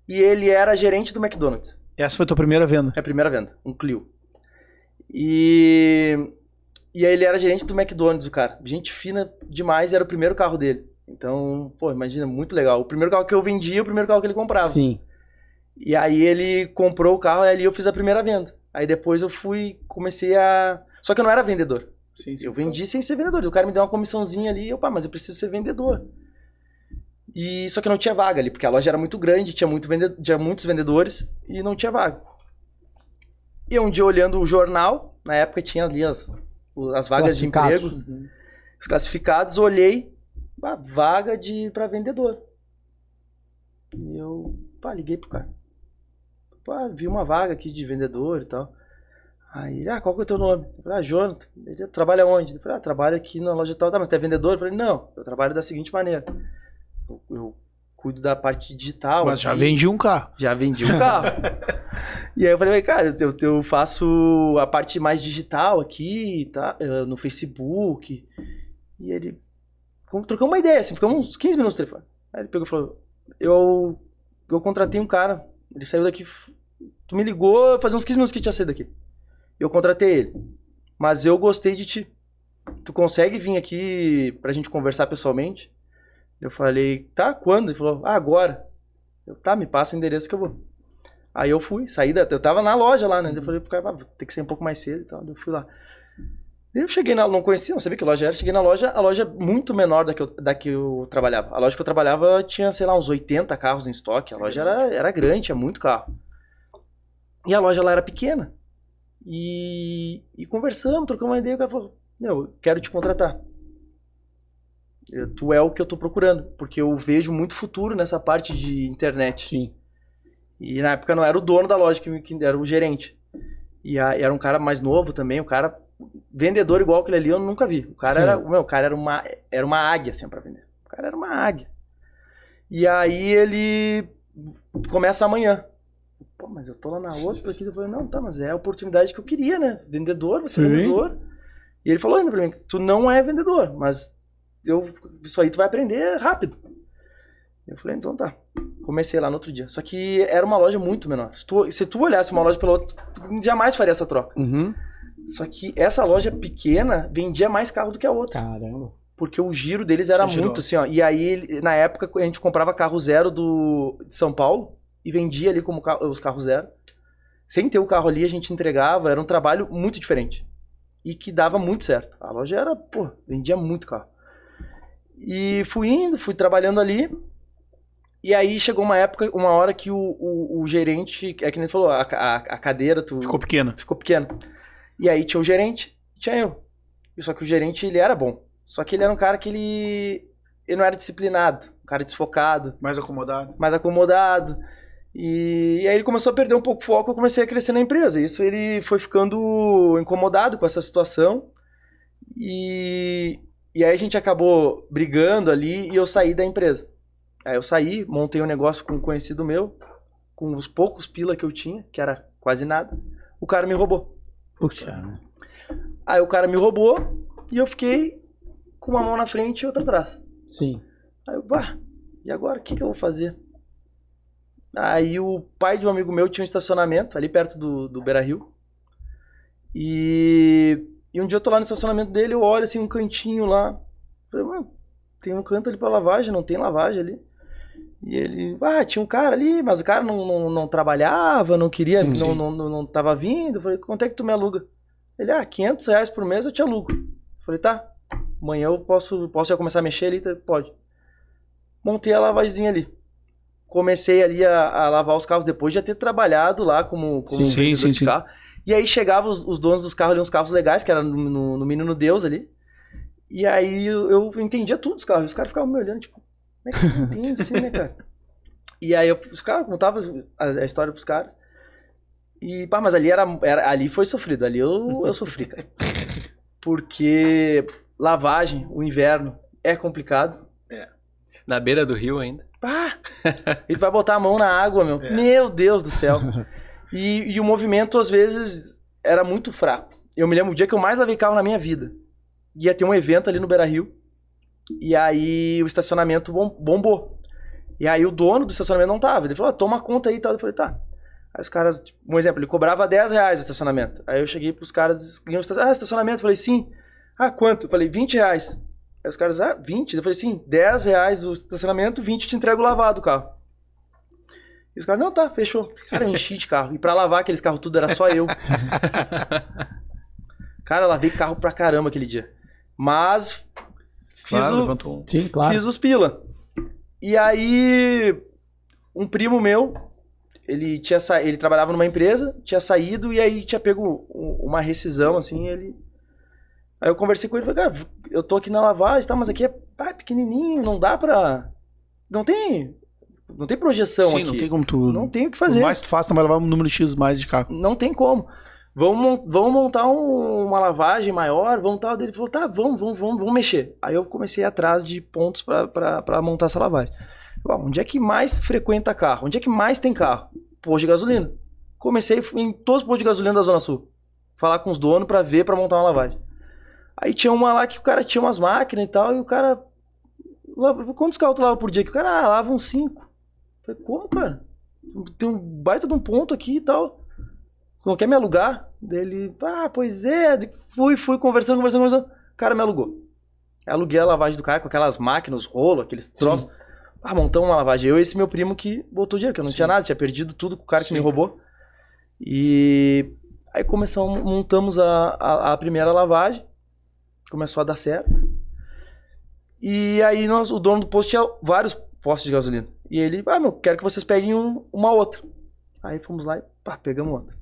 e ele era gerente do McDonald's. Essa foi a tua primeira venda. É a primeira venda, um Clio. E e aí ele era gerente do McDonald's, o cara. Gente fina demais, era o primeiro carro dele. Então, pô, imagina, muito legal. O primeiro carro que eu vendia, o primeiro carro que ele comprava. Sim. E aí ele comprou o carro e ali eu fiz a primeira venda. Aí depois eu fui, comecei a. Só que eu não era vendedor. Sim, Eu vendi sem ser vendedor. O cara me deu uma comissãozinha ali e eu, pá, mas eu preciso ser vendedor. E só que não tinha vaga ali, porque a loja era muito grande, tinha, muito vende... tinha muitos vendedores e não tinha vaga. E um dia olhando o jornal, na época tinha ali as, as vagas de emprego, os classificados, olhei, a vaga de para vendedor. E eu, pá, liguei pro cara. Pá, vi uma vaga aqui de vendedor e tal. Aí, ele, ah, qual que é o teu nome? Eu falei, ah, Jonathan. Ele trabalha onde? Ele falou, ah, trabalho aqui na loja tal. Tá, mas tu é vendedor? Eu falei, não, eu trabalho da seguinte maneira. Eu, eu cuido da parte digital. Mas já aqui. vendi um carro. Já vendi um carro. [laughs] e aí eu falei, cara, eu, eu faço a parte mais digital aqui, tá? eh, No Facebook. E ele. Trocamos uma ideia, assim, ficamos uns 15 minutos no telefone. Aí ele pegou e falou: Eu, eu contratei um cara, ele saiu daqui. Tu me ligou, fazia uns 15 minutos que tinha saído daqui. Eu contratei ele. Mas eu gostei de ti. Tu consegue vir aqui pra gente conversar pessoalmente? Eu falei, tá, quando? Ele falou, ah, agora. Eu, tá, me passa o endereço que eu vou. Aí eu fui, saí da. Eu tava na loja lá, né? Eu falei pro cara, ah, ter que sair um pouco mais cedo e tal. Eu fui lá. Eu cheguei na. Não conhecia, não sabia que loja era. Cheguei na loja, a loja é muito menor da que, eu, da que eu trabalhava. A loja que eu trabalhava tinha, sei lá, uns 80 carros em estoque. A loja era, era grande, tinha muito carro. E a loja lá era pequena. E, e conversamos, trocamos uma ideia. O cara falou: Meu, eu quero te contratar. Eu- Tu é o que eu tô procurando. Porque eu vejo muito futuro nessa parte de internet. Sim. E na época não era o dono da loja, que, que era o gerente. E a- era um cara mais novo também, um cara vendedor igual aquele ali eu nunca vi. O cara Sim. era, meu, o cara era uma era uma águia assim para vender. O cara era uma águia. E aí ele começa amanhã. Mas eu tô lá na outra aqui. Eu falei, não, tá, mas é a oportunidade que eu queria, né? Vendedor, você é Sim. vendedor. E ele falou ainda pra mim, tu não é vendedor, mas eu, isso aí tu vai aprender rápido. Eu falei, então tá. Comecei lá no outro dia. Só que era uma loja muito menor. Se tu, se tu olhasse uma loja pela outra, tu jamais faria essa troca. Uhum. Só que essa loja pequena vendia mais carro do que a outra. Caramba. Porque o giro deles era girou. muito assim, ó. E aí, na época, a gente comprava carro zero do, de São Paulo e vendia ali como os carros zero. Sem ter o carro ali, a gente entregava. Era um trabalho muito diferente. E que dava muito certo. A loja era, pô, vendia muito carro. E fui indo, fui trabalhando ali. E aí chegou uma época, uma hora que o, o, o gerente, é que nem ele falou, a, a, a cadeira, tu Ficou pequena. ficou pequeno. E aí tinha o gerente, tinha eu. Só que o gerente, ele era bom. Só que ele era um cara que ele, ele não era disciplinado, um cara desfocado, Mais acomodado. mais acomodado. E, e aí ele começou a perder um pouco o foco, eu comecei a crescer na empresa. Isso ele foi ficando incomodado com essa situação. E, e aí a gente acabou brigando ali e eu saí da empresa. Aí eu saí, montei um negócio com um conhecido meu, com os poucos pila que eu tinha, que era quase nada. O cara me roubou. Puxa. Aí o cara me roubou e eu fiquei com uma mão na frente e outra atrás. Sim. Aí eu, bah, e agora o que, que eu vou fazer? Aí o pai de um amigo meu tinha um estacionamento ali perto do, do Beira Rio. E, e um dia eu tô lá no estacionamento dele, eu olho assim um cantinho lá. Falei, mano, tem um canto ali pra lavagem, não tem lavagem ali. E ele, ah, tinha um cara ali, mas o cara não, não, não trabalhava, não queria, Sim. não, não, não, não tava vindo. Eu falei, quanto é que tu me aluga? Ele, ah, 500 reais por mês eu te alugo. Eu falei, tá, amanhã eu posso, posso já começar a mexer ali? Tá, Pode. Montei a lavagemzinha ali. Comecei ali a, a lavar os carros depois de já ter trabalhado lá como, como Sim, vendedor sim, de sim. carro. E aí chegavam os, os donos dos carros ali, uns carros legais, que era no, no, no Menino Deus ali. E aí eu, eu entendia tudo dos carros. Os caras ficavam me olhando, tipo, como é que entende assim, né, cara? [laughs] E aí eu, os caras contavam a, a história pros caras. E, pá, mas ali, era, era, ali foi sofrido. Ali eu, eu sofri, cara. [laughs] Porque lavagem, o inverno, é complicado. Na beira do rio ainda. Pá! Ele vai botar a mão na água, meu. É. Meu Deus do céu. [laughs] E, e o movimento, às vezes, era muito fraco. Eu me lembro o dia que eu mais lavei carro na minha vida. Ia ter um evento ali no Beira Rio. E aí o estacionamento bom- bombou. E aí o dono do estacionamento não tava. Ele falou, ah, toma conta aí e tal. Eu falei, tá. Aí os caras, tipo, um exemplo, ele cobrava 10 reais o estacionamento. Aí eu cheguei pros caras, ah, estacionamento? Eu falei, sim. Ah, quanto? Eu falei, 20 reais. Aí os caras, ah, 20? Eu falei, sim, 10 reais o estacionamento, 20 te entrego lavado o carro. E os caras, não, tá, fechou. Cara, eu enchi de carro. E pra lavar aqueles carros tudo era só eu. [laughs] Cara, lavei carro pra caramba aquele dia. Mas fiz, Claro, o, levantou um. Sim, claro. fiz os pila. E aí, um primo meu, ele tinha sa... ele trabalhava numa empresa, tinha saído e aí tinha pego um- uma rescisão, assim, ele... Aí eu conversei com ele e falei, cara, eu tô aqui na lavagem, tá, mas aqui é pá, pequenininho, não dá pra... Não tem... Não tem projeção Sim, aqui. não tem como tu. Não tem o que Por fazer. mais tu faça, tu vai levar um número X mais de carro. Não tem como. Vamos, vamos montar um- uma lavagem maior, vamos tal. Ele falou, tá, vamos, vamos, vamos, vamos mexer. Aí eu comecei atrás de pontos pra montar essa lavagem. Ó, onde é que mais frequenta carro? Onde é que mais tem carro? Posto de gasolina. Comecei em todos os postos de gasolina da Zona Sul. Falar com os donos pra ver, pra montar uma lavagem. Aí tinha uma lá que o cara tinha umas máquinas e tal, e o cara. Quantos carros tu lava por dia? Que o cara ah, lava uns cinco. Falei, como, cara? Tem um baita de um ponto aqui e tal. Não quer me alugar? Daí ele, ah, pois é. Fui, fui conversando, conversando, conversando. O cara me alugou. Aluguei a lavagem do cara com aquelas máquinas, rolo, aqueles troços. Ah, montamos uma lavagem. Eu e esse meu primo que botou dinheiro, que eu não tinha nada, tinha perdido tudo com o cara que me roubou. E aí começamos, montamos a, a, a primeira lavagem. Começou a dar certo. E aí nós, o dono do posto tinha vários postos de gasolina. E ele, ah, meu, quero que vocês peguem um- uma outra. Aí fomos lá e pá, pegamos outra.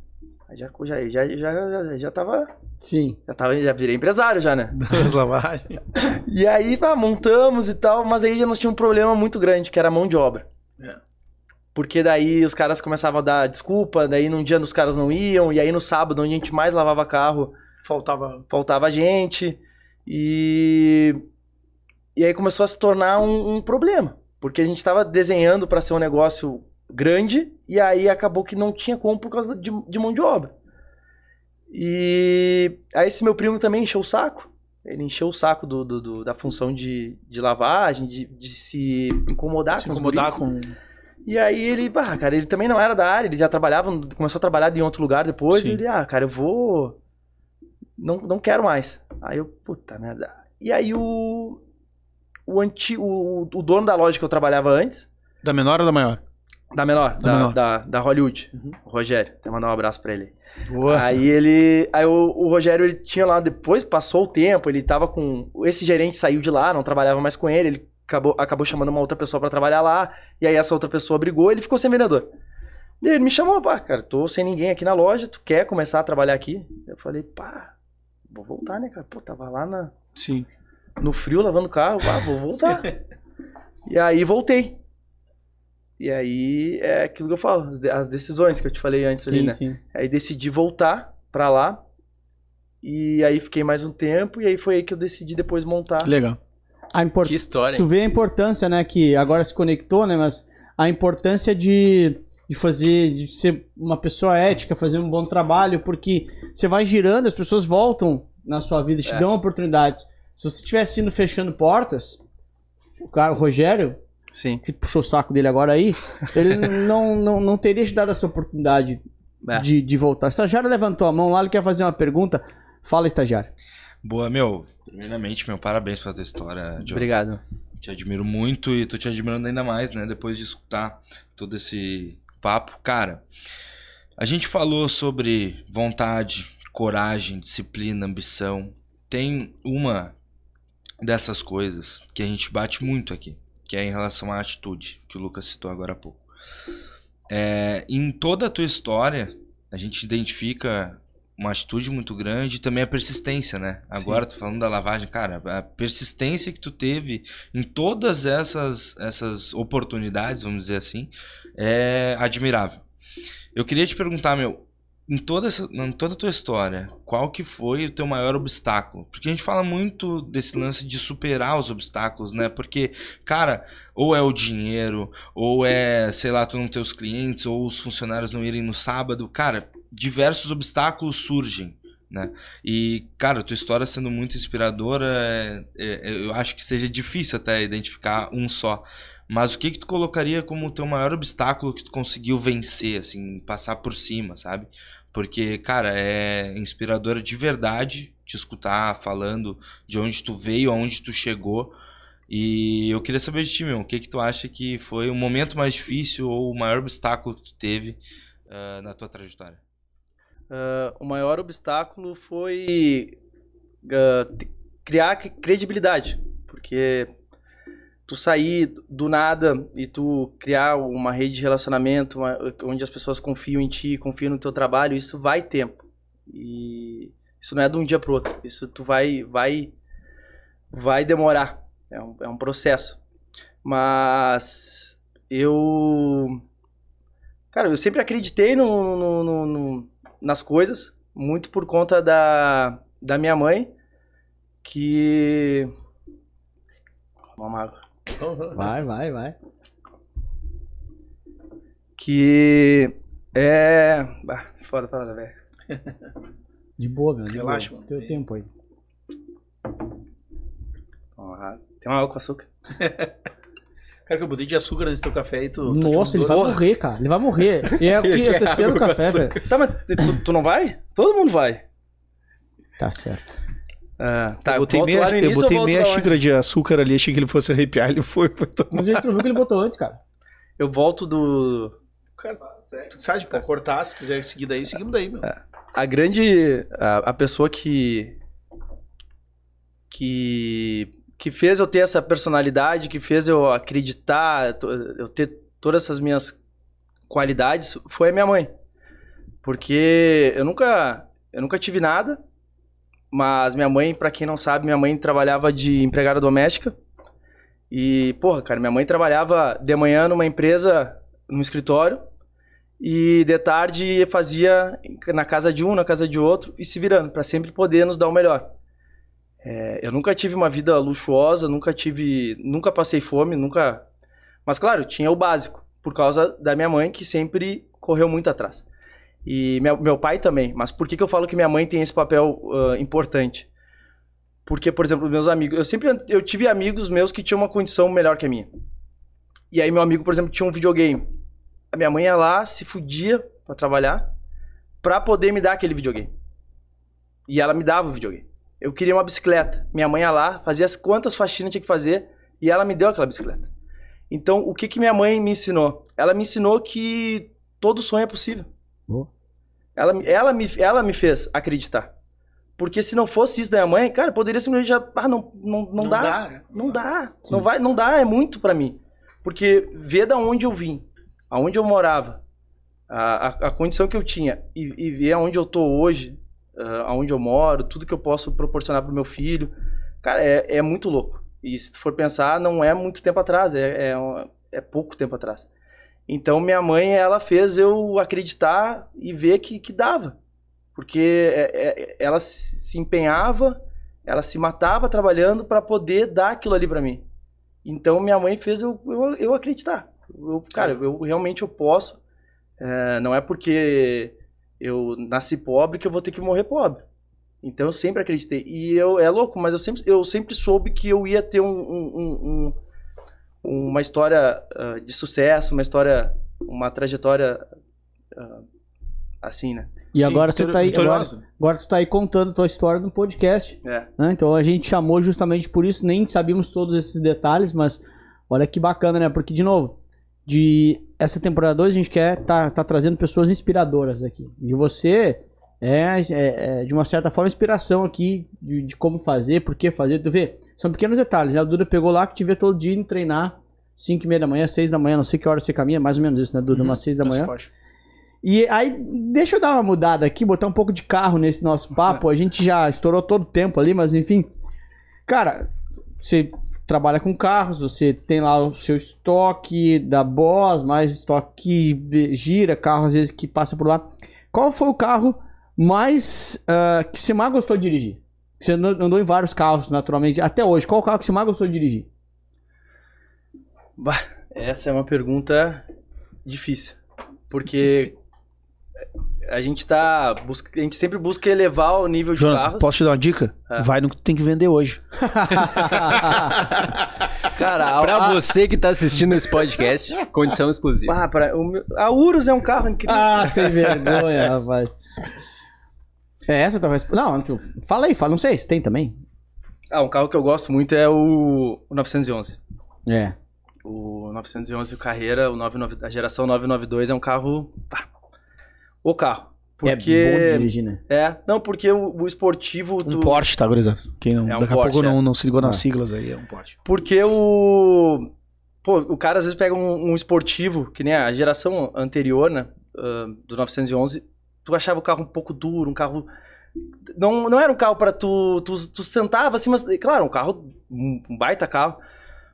Aí já, já, já, já, já, já tava. Sim. Já tava, já virei empresário já, né? [laughs] Das lavagens. E aí, pá, montamos e tal, mas aí nós tínhamos um problema muito grande, que era a mão de obra. É. Porque daí os caras começavam a dar desculpa, daí num dia os caras não iam, e aí no sábado, onde a gente mais lavava carro, Faltava. faltava gente. E. E aí começou a se tornar um, um problema. Porque a gente estava desenhando para ser um negócio grande e aí acabou que não tinha como por causa de, de mão de obra. E aí esse meu primo também encheu o saco. Ele encheu o saco do, do- do- da função de, de lavagem, de, de se incomodar Se com os incomodar guris. com. E aí ele, cara, ele também não era da área, ele já trabalhava, começou a trabalhar em outro lugar depois, e ele, ah, cara, eu vou. Não, não quero mais. Aí eu, puta merda. E aí o. O, anti, o, o dono da loja que eu trabalhava antes, Da menor ou da maior? da menor, Da da, menor. da, da Hollywood, Uhum. o Rogério, até mandar um abraço pra ele. Boa. Aí ele. Aí o, o Rogério, ele tinha lá, depois passou o tempo, ele tava com. Esse gerente saiu de lá, não trabalhava mais com ele, ele acabou, acabou chamando uma outra pessoa pra trabalhar lá, e aí essa outra pessoa brigou, ele ficou sem vendedor. E ele me chamou, pá, cara, tô sem ninguém aqui na loja, tu quer começar a trabalhar aqui? Eu falei, pá, vou voltar, né, cara? Pô, tava lá na, Sim. no frio lavando o carro, ah, vou voltar. e aí voltei. E aí é aquilo que eu falo, as de- as decisões que eu te falei antes ali, Sim, né? sim. Aí decidi voltar pra lá. E aí fiquei mais um tempo. E aí foi aí que eu decidi depois montar. Que legal. A impor... Que história. Tu vê a importância, né, que agora se conectou, né, mas a importância de, de fazer, de ser uma pessoa ética, fazer um bom trabalho, porque você vai girando, as pessoas voltam na sua vida, te É. dão oportunidades. Se você tivesse indo fechando portas, o cara, o Rogério, Sim. que puxou o saco dele agora aí, ele [laughs] não, não, não teria te dado essa oportunidade É. de, de voltar. O estagiário levantou a mão lá, ele quer fazer uma pergunta. Fala, estagiário. Boa, meu. Primeiramente, meu, parabéns pela tua história, John. Obrigado. Te admiro muito e tô te admirando ainda mais, né? Depois de escutar todo esse papo. Cara, a gente falou sobre vontade, coragem, disciplina, ambição. Tem uma dessas coisas que a gente bate muito aqui, que é em relação à atitude, que o Lucas citou agora há pouco. É, em toda a tua história, a gente identifica uma atitude muito grande e também a persistência, né? Agora tô falando da lavagem, cara, a persistência que tu teve em todas essas essas oportunidades, vamos dizer assim, é admirável. Eu queria te perguntar, meu, em toda essa, em toda a tua história, qual que foi o teu maior obstáculo? Porque a gente fala muito desse lance de superar os obstáculos, né? Porque, cara, ou é o dinheiro, ou é, sei lá, tu não ter os clientes, ou os funcionários não irem no sábado, cara, diversos obstáculos surgem. Né? E, cara, tua história sendo muito inspiradora, é- é- eu acho que seja difícil até identificar um só. Mas o que que tu colocaria como o teu maior obstáculo que tu conseguiu vencer, assim, passar por cima, sabe? Porque, cara, é inspiradora de verdade te escutar falando de onde tu veio, aonde tu chegou. E eu queria saber de ti, meu, o que que tu acha que foi o momento mais difícil ou o maior obstáculo que tu teve ah, na tua trajetória? Ah, o maior obstáculo foi t- criar cre- credibilidade. Porque tu sair do nada e tu criar uma rede de relacionamento uma- onde as pessoas confiam em ti, confiam no teu trabalho, isso vai tempo. E isso não é de um dia pro outro. Isso tu vai vai vai demorar. É um, é um processo. Mas eu Cara, eu sempre acreditei no, no- no- no- nas coisas, muito por conta da, da minha mãe, que. Uma água. Vai, vai, vai. Que é. Bah, foda, foda, velho. [laughs] De boa, de Relaxa, boa. mano. Teu tempo aí. Tem uma água com açúcar. [laughs] Cara, que eu botei de açúcar nesse teu café e tu. tu Nossa, ele vai morrer, cara. Ele vai morrer. E é o, [laughs] que, é o terceiro café, velho. Tá, mas tu, tu não vai? Todo mundo vai. Tá certo. Ah, tá, eu botei meia, eu início, botei meia xícara de açúcar ali, achei que ele fosse arrepiar, ele foi. foi tomar. Mas ele viu que ele botou antes, cara. Eu volto do. Cara, tu sabe, pode cortar, se quiser seguir daí, seguimos daí, meu. a grande a, a pessoa que que que fez eu ter essa personalidade, que fez eu acreditar, eu ter todas essas minhas qualidades foi a minha mãe. Porque eu nunca eu nunca tive nada, mas minha mãe, pra quem não sabe, minha mãe trabalhava de empregada doméstica. E, porra, cara, minha mãe trabalhava de manhã numa empresa, num escritório, e de tarde fazia na casa de um, na casa de outro e se virando para sempre poder nos dar o melhor. É, eu nunca tive uma vida luxuosa, nunca tive, nunca passei fome, nunca. Mas claro, tinha o básico. por causa da minha mãe, que sempre correu muito atrás. E meu, meu pai também. Mas por que, que eu falo que minha mãe tem esse papel uh, importante? Porque, por exemplo, meus amigos. Eu sempre eu tive amigos meus que tinham uma condição melhor que a minha. E aí, meu amigo, por exemplo, tinha um videogame. A minha mãe ia lá, se fudia pra trabalhar, pra poder me dar aquele videogame. E ela me dava o videogame. Eu queria uma bicicleta. Minha mãe ia lá, fazia as quantas faxinas tinha que fazer, e ela me deu aquela bicicleta. Então, o que, que minha mãe me ensinou? Ela me ensinou que todo sonho é possível. Oh. Ela, ela, me, ela me fez acreditar. Porque se não fosse isso da minha mãe, cara, poderia simplesmente já. Ah, não, não, não, Não dá. dá, né? Não dá. Não, vai, não dá, é muito pra mim. Porque ver da onde eu vim, aonde eu morava, a, a, a condição que eu tinha e, e ver aonde eu tô hoje, ah, aonde eu moro, tudo que eu posso proporcionar pro meu filho, cara, é, é muito louco. E se tu for pensar, não é muito tempo atrás, é, é, é pouco tempo atrás. Então minha mãe, ela fez eu acreditar e ver que, que dava. Porque é- é- ela se empenhava, ela se matava trabalhando para poder dar aquilo ali para mim. Então minha mãe fez eu, eu, eu acreditar. Eu, cara, eu realmente eu posso. É, não é porque eu nasci pobre que eu vou ter que morrer pobre. Então eu sempre acreditei. E eu é louco, mas eu sempre, eu sempre soube que eu ia ter um- um- um- uma história ah, de sucesso, uma história, uma trajetória ah, assim, né? E Sim, agora você tá aí. Agora, agora tu tá aí contando tua história no podcast. É. né? Então a gente chamou justamente por isso, nem sabíamos todos esses detalhes, mas olha que bacana, né? Porque, de novo, de essa temporada 2 a gente quer tá, tá trazendo pessoas inspiradoras aqui. E você é, é- é, de uma certa forma, inspiração aqui de, de como fazer, por que fazer. Tu vê, são pequenos detalhes. Né? A Duda pegou lá que te vê todo dia indo treinar 5 e meia da manhã, 6 da manhã, não sei que hora você caminha, mais ou menos isso, né, Duda? Uhum, Umas 6 da Nossa, manhã. pode. E aí, deixa eu dar uma mudada aqui, botar um pouco de carro nesse nosso papo. [laughs] A gente já estourou todo o tempo ali, mas enfim. Cara, você trabalha com carros, você tem lá o seu estoque da Boss, mais estoque que gira, carro às vezes que passa por lá. Qual foi o carro mais ah, que você mais gostou de dirigir? Você andou em vários carros, naturalmente, até hoje. Qual o carro que você mais gostou de dirigir? Bah, essa é uma pergunta difícil. Porque a gente tá. Busca, a gente sempre busca elevar o nível de Jonathan, carros. posso te dar uma dica? É. Vai no que tu tem que vender hoje. [laughs] Cara, a, Pra a, você que tá assistindo esse podcast, condição exclusiva. ah, pra- o meu- a Urus é um carro incrível. ah, sem vergonha, rapaz. É essa talvez. Não, tu- fala aí, fala, não sei se tem também. Ah, um carro que eu gosto muito é o, o 911. É. O 911 o Carreira, o 99, a geração 992 é um carro. Pá, o carro. Porque. É bom de dirigir, né? É, não, porque o, o esportivo. Um tu- Porsche, tá, gurizada? Quem não, É um daqui a Porsche, pouco não, é. não se ligou nas Ah. siglas aí, é um Porsche. Porque o. Pô, o cara às vezes pega um, um esportivo, que nem a geração anterior, né? ah, do 911, tu achava o carro um pouco duro, um carro. Não, não era um carro pra tu, tu. Tu sentava assim, mas. Claro, um carro. Um baita carro.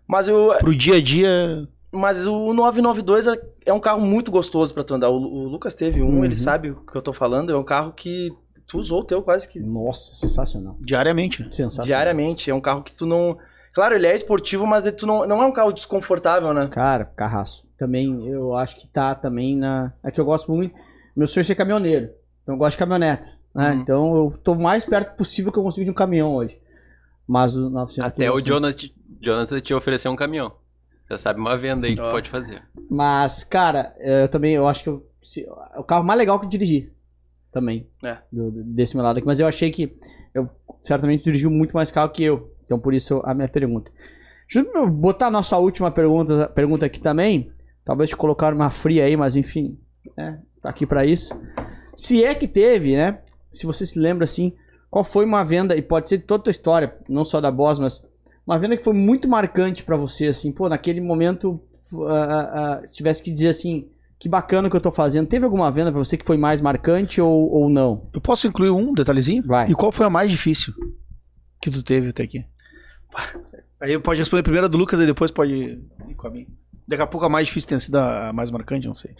Mas eu. Pro dia a dia, Mas o 992 é- é um carro muito gostoso pra tu andar. O, o Lucas teve um, Uhum. ele sabe o que eu tô falando. É um carro que tu usou o teu quase que Nossa, sensacional. diariamente. né? Sensacional. diariamente. É um carro que tu não. Claro, ele é esportivo, mas tu não, não é um carro desconfortável, né? Cara, carraço. Também, eu acho que tá também na. É que eu gosto muito. Meu sonho é ser caminhoneiro. Então eu gosto de caminhoneta. Né? Uhum. Então eu tô mais perto possível que eu consigo de um caminhão hoje. Mas o 900 Até o Jonathan, Jonathan te ofereceu um caminhão. Já sabe uma venda aí que pode fazer. Mas, cara, eu também eu acho que eu, se- é o carro mais legal que eu dirigi. Também. É. do- desse meu lado aqui. Mas eu achei que eu certamente dirigiu muito mais carro que eu. Então por isso a minha pergunta. Deixa eu botar a nossa última pergunta, pergunta aqui também. Talvez te colocar uma fria aí, mas enfim. Né? Tá aqui pra isso. Se é que teve, né? Se você se lembra assim, qual foi uma venda, e pode ser de toda a tua história, não só da Boss, mas uma venda que foi muito marcante pra você, assim, pô, naquele momento, ah, ah, se tivesse que dizer assim, que bacana que eu tô fazendo. Teve alguma venda pra você que foi mais marcante ou, ou não? Eu posso incluir um detalhezinho? Vai. E qual foi a mais difícil que tu teve até aqui? Aí pode responder primeiro a do Lucas e depois pode ir com a minha. Daqui a pouco a mais difícil tem sido a mais marcante, não sei.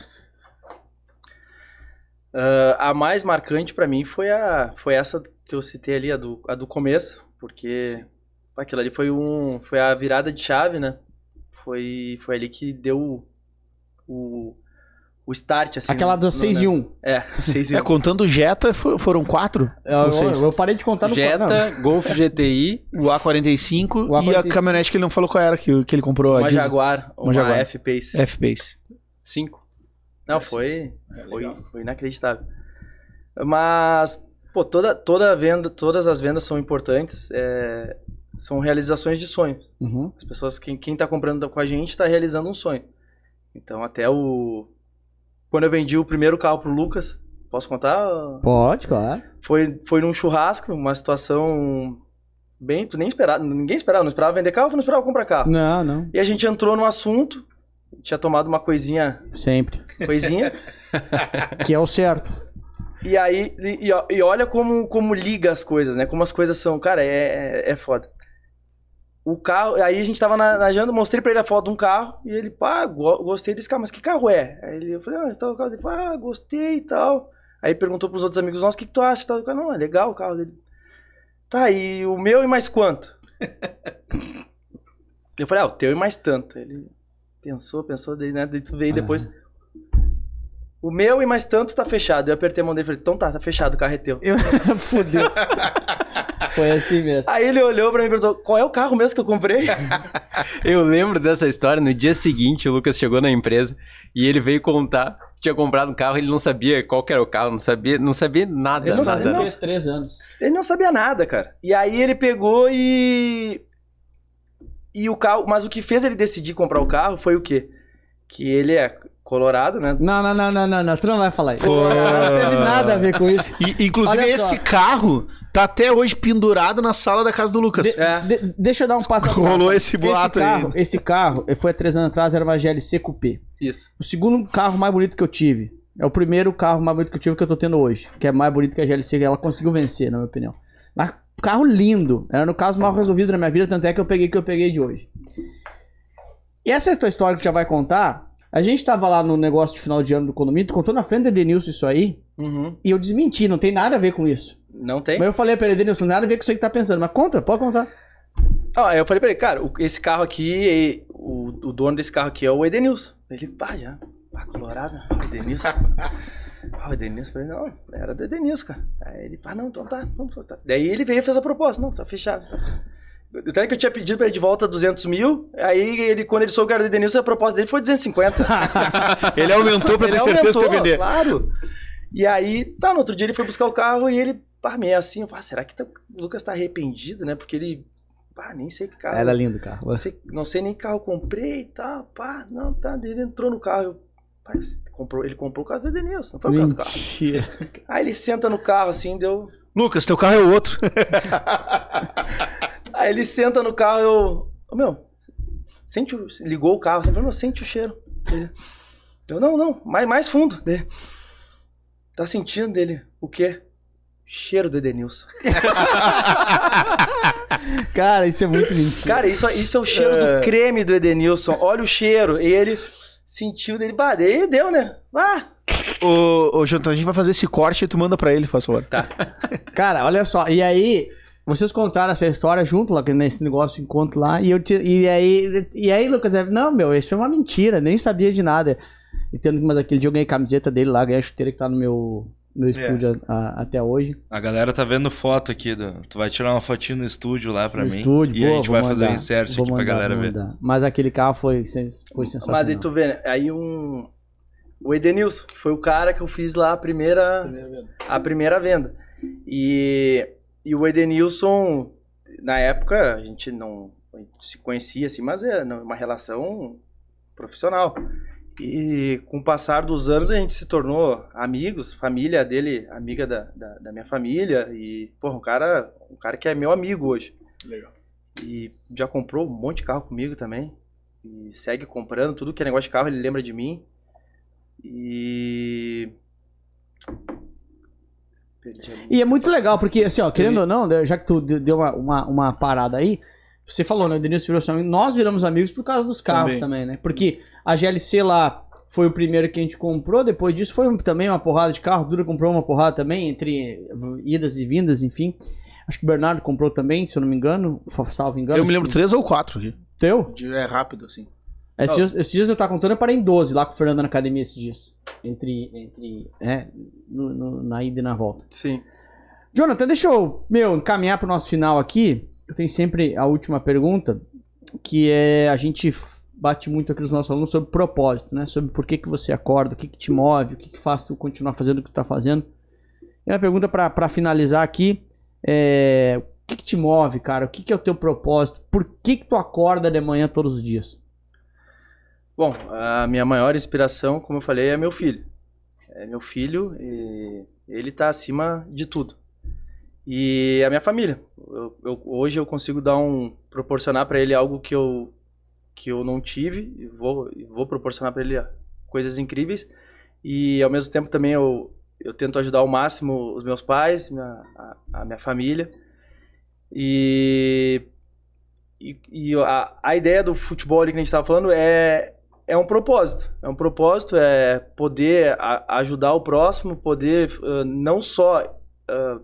Ah, a mais marcante pra mim foi, a, foi essa que eu citei ali, a do, a do começo, porque aquilo ali foi, um, foi a virada de chave, né? Foi, foi ali que deu o, o start, assim. Aquela do no- 6 no- e 1. É, [laughs] 6 e É, 1. contando o Jetta, fo- foram quatro. Eu, seis. eu parei de contar no não. Jetta, Golf GTI, O A45 O e a A45. caminhonete que ele não falou qual era, que, que ele comprou. a Uma diesel. Jaguar, uma, Jaguar. F-Pace. F-Pace. 5. Não, foi, foi, foi inacreditável. Mas, pô, toda, toda venda, todas as vendas são importantes. é, são realizações de sonhos. Uhum. As pessoas, quem, quem tá comprando com a gente, está realizando um sonho. Então, até o. Quando eu vendi o primeiro carro pro Lucas, posso contar? Pode, claro. Foi, foi num churrasco, uma situação bem. Tu nem esperava, ninguém esperava, não esperava vender carro, tu não esperava comprar carro. Não, não. E a gente entrou no assunto, tinha tomado uma coisinha, Sempre. coisinha, [laughs] Que é o certo. e aí, e, e- olha como, como liga as coisas, né? Como as coisas são, cara, é, é foda. O carro, aí a gente tava na, na janta, mostrei pra ele a foto de um carro, e ele, pá, go- gostei desse carro, mas que carro é? Aí ele, eu falei, ah, tá o carro dele, ah, gostei e tal. Aí perguntou pros outros amigos nossos, o que, que tu acha? Tal, não, é legal o carro dele. Tá, e o meu e mais quanto? [laughs] eu falei, ah, o teu e mais tanto. Ele pensou, pensou, daí, né, daí tu veio depois. O meu e mais tanto tá fechado. Eu apertei a mão dele e falei, então tá, tá fechado, o carro é teu. Eu... [laughs] Fudeu. Foi assim mesmo. Aí ele olhou pra mim e perguntou, qual é o carro mesmo que eu comprei? [laughs] Eu lembro dessa história. No dia seguinte, o Lucas chegou na empresa e ele veio contar. Tinha comprado um carro, ele não sabia qual que era o carro, não sabia, não sabia nada. Ele não nada. sabia, não. Três anos. Ele não sabia nada, cara. E aí ele pegou e. E o carro. Mas o que fez ele decidir comprar o carro foi o quê? Que ele é colorado, né? Não, não, não, não, não, não. Tu não vai falar isso. Pô. Não teve nada a ver com isso. E, inclusive, Olha só. esse carro tá até hoje pendurado na sala da casa do Lucas. De- É. de- deixa eu dar um passo atrás. Rolou esse boato esse carro, aí. Esse carro, foi há três anos atrás, era uma GLC Coupé. Isso. O segundo carro mais bonito que eu tive. É o primeiro carro mais bonito que eu tive que eu tô tendo hoje. Que é mais bonito que a GLC, ela conseguiu vencer, na minha opinião. Mas carro lindo. Era no caso mal resolvido na minha vida, tanto é que eu peguei que eu peguei de hoje. E essa é a tua história que já vai contar. A gente tava lá no negócio de final de ano do condomínio, tu contou na frente do Edenilson isso aí, Uhum. e eu desmenti, não tem nada a ver com isso. Não tem? Mas eu falei pra ele, Edenilson, nada a ver com isso aí que tá pensando. Mas conta, pode contar. Ah, eu falei pra ele, cara, o- esse carro aqui, o, o dono desse carro aqui é o Edenilson. Ele, pá, já. Pá, colorado? O Edenilson. [laughs] Ah, o Edenilson, falei, não, era do Edenilson, cara. Aí ele, pá, não, então tá, não, tá. Daí ele veio e fez a proposta, não, tá fechado. Até que eu tinha pedido pra ele de volta 200 mil, aí ele, quando ele soube que era do Edenilson, a proposta dele foi 250. [laughs] Ele aumentou pra ter Ele certeza que aumentou, ia vender. Claro. E aí, tá, no outro dia ele foi buscar o carro e ele, pá, meio assim, pá, será que tá- o Lucas tá arrependido, né? Porque ele, pá, nem sei que carro. Era lindo o carro. Não sei, não sei nem que carro comprei e tal, pá, não, tá. Ele entrou no carro, eu, comprou, ele comprou o carro do Edenilson, não foi o carro do carro. Aí ele senta no carro assim, deu. Lucas, teu carro é o outro. [laughs] Aí ele senta no carro, eu. Ô meu, sente o. Ligou o carro, sempre, meu, sente o cheiro. Ele, eu, não, não, mais, mais fundo. Dele. Tá sentindo dele o quê? Cheiro do Edenilson. [laughs] Cara, isso é muito mentira. Cara, isso, isso é o cheiro do creme do Edenilson. Olha o cheiro. E ele sentiu dele. Bah, daí deu, né? Ah, ô, ô, Jonathan, a gente vai fazer esse corte e tu manda pra ele, faz favor. [laughs] Cara, olha só, e aí, vocês contaram essa história junto lá nesse negócio, encontro lá, e eu te- e aí, e aí, Lucas, é, não, meu, isso foi uma mentira, nem sabia de nada. E tendo, mas aquele dia eu ganhei camiseta dele lá, ganhei a chuteira que tá no meu, meu estúdio a- até hoje. A galera tá vendo foto aqui. Do... Tu vai tirar uma fotinho no estúdio lá pra no mim. estúdio, e boa, a gente vai fazer um mandar, insert aqui pra mandar, galera vou ver. mandar. Mas aquele carro foi, foi sensacional. mas aí tu vê, né? Aí um. O Edenilson, que foi o cara que eu fiz lá a primeira. A primeira venda. E, e o Edenilson, na época, a gente não a gente se conhecia assim, mas é uma relação profissional. E com o passar dos anos a gente se tornou amigos, família dele, amiga da, da, da minha família. E, porra, um cara, um cara que é meu amigo hoje. Legal. E já comprou um monte de carro comigo também. E segue comprando, tudo que é negócio de carro ele lembra de mim. E. E é muito legal, porque assim, ó, querendo ou não, já que tu de- deu uma, uma, uma parada aí, você falou, né? O Denilson virou seu amigo. Nós viramos amigos por causa dos carros também, Também. né? Porque a GLC lá foi o primeiro que a gente comprou, depois disso foi também uma porrada de carro. Dura comprou uma porrada também, entre idas e vindas, enfim. Acho que o Bernardo comprou também, se eu não me engano, salvo engano. Eu me lembro que- três ou quatro aqui. Teu? É rápido, assim. Esses, dias, esses dias eu tava contando, eu parei em 12 lá com o Fernando na academia esses dias. Entre. entre é, no- no- na ida e na volta. Sim. Jonathan, deixa eu, meu, encaminhar pro nosso final aqui. Eu tenho sempre a última pergunta, que é a gente bate muito aqui nos nossos alunos sobre propósito, né? Sobre por que, que você acorda, o que, que te move, o que, que faz tu continuar fazendo o que tu tá fazendo. E a pergunta pra finalizar aqui é o que, que te move, cara? O que, que é o teu propósito? Por que, que tu acorda de manhã todos os dias? Bom, a minha maior inspiração, como eu falei, é meu filho. É meu filho e ele tá acima de tudo. E a minha família. Eu- eu- hoje eu consigo dar um proporcionar para ele algo que eu que eu não tive e vou vou proporcionar para ele coisas incríveis. E ao mesmo tempo também eu eu tento ajudar ao máximo os meus pais, minha, a, a minha família. E e, e a, a ideia do futebol ali que a gente estava falando é, é um propósito. É um propósito, é poder a- ajudar o próximo, poder ah, não só ah,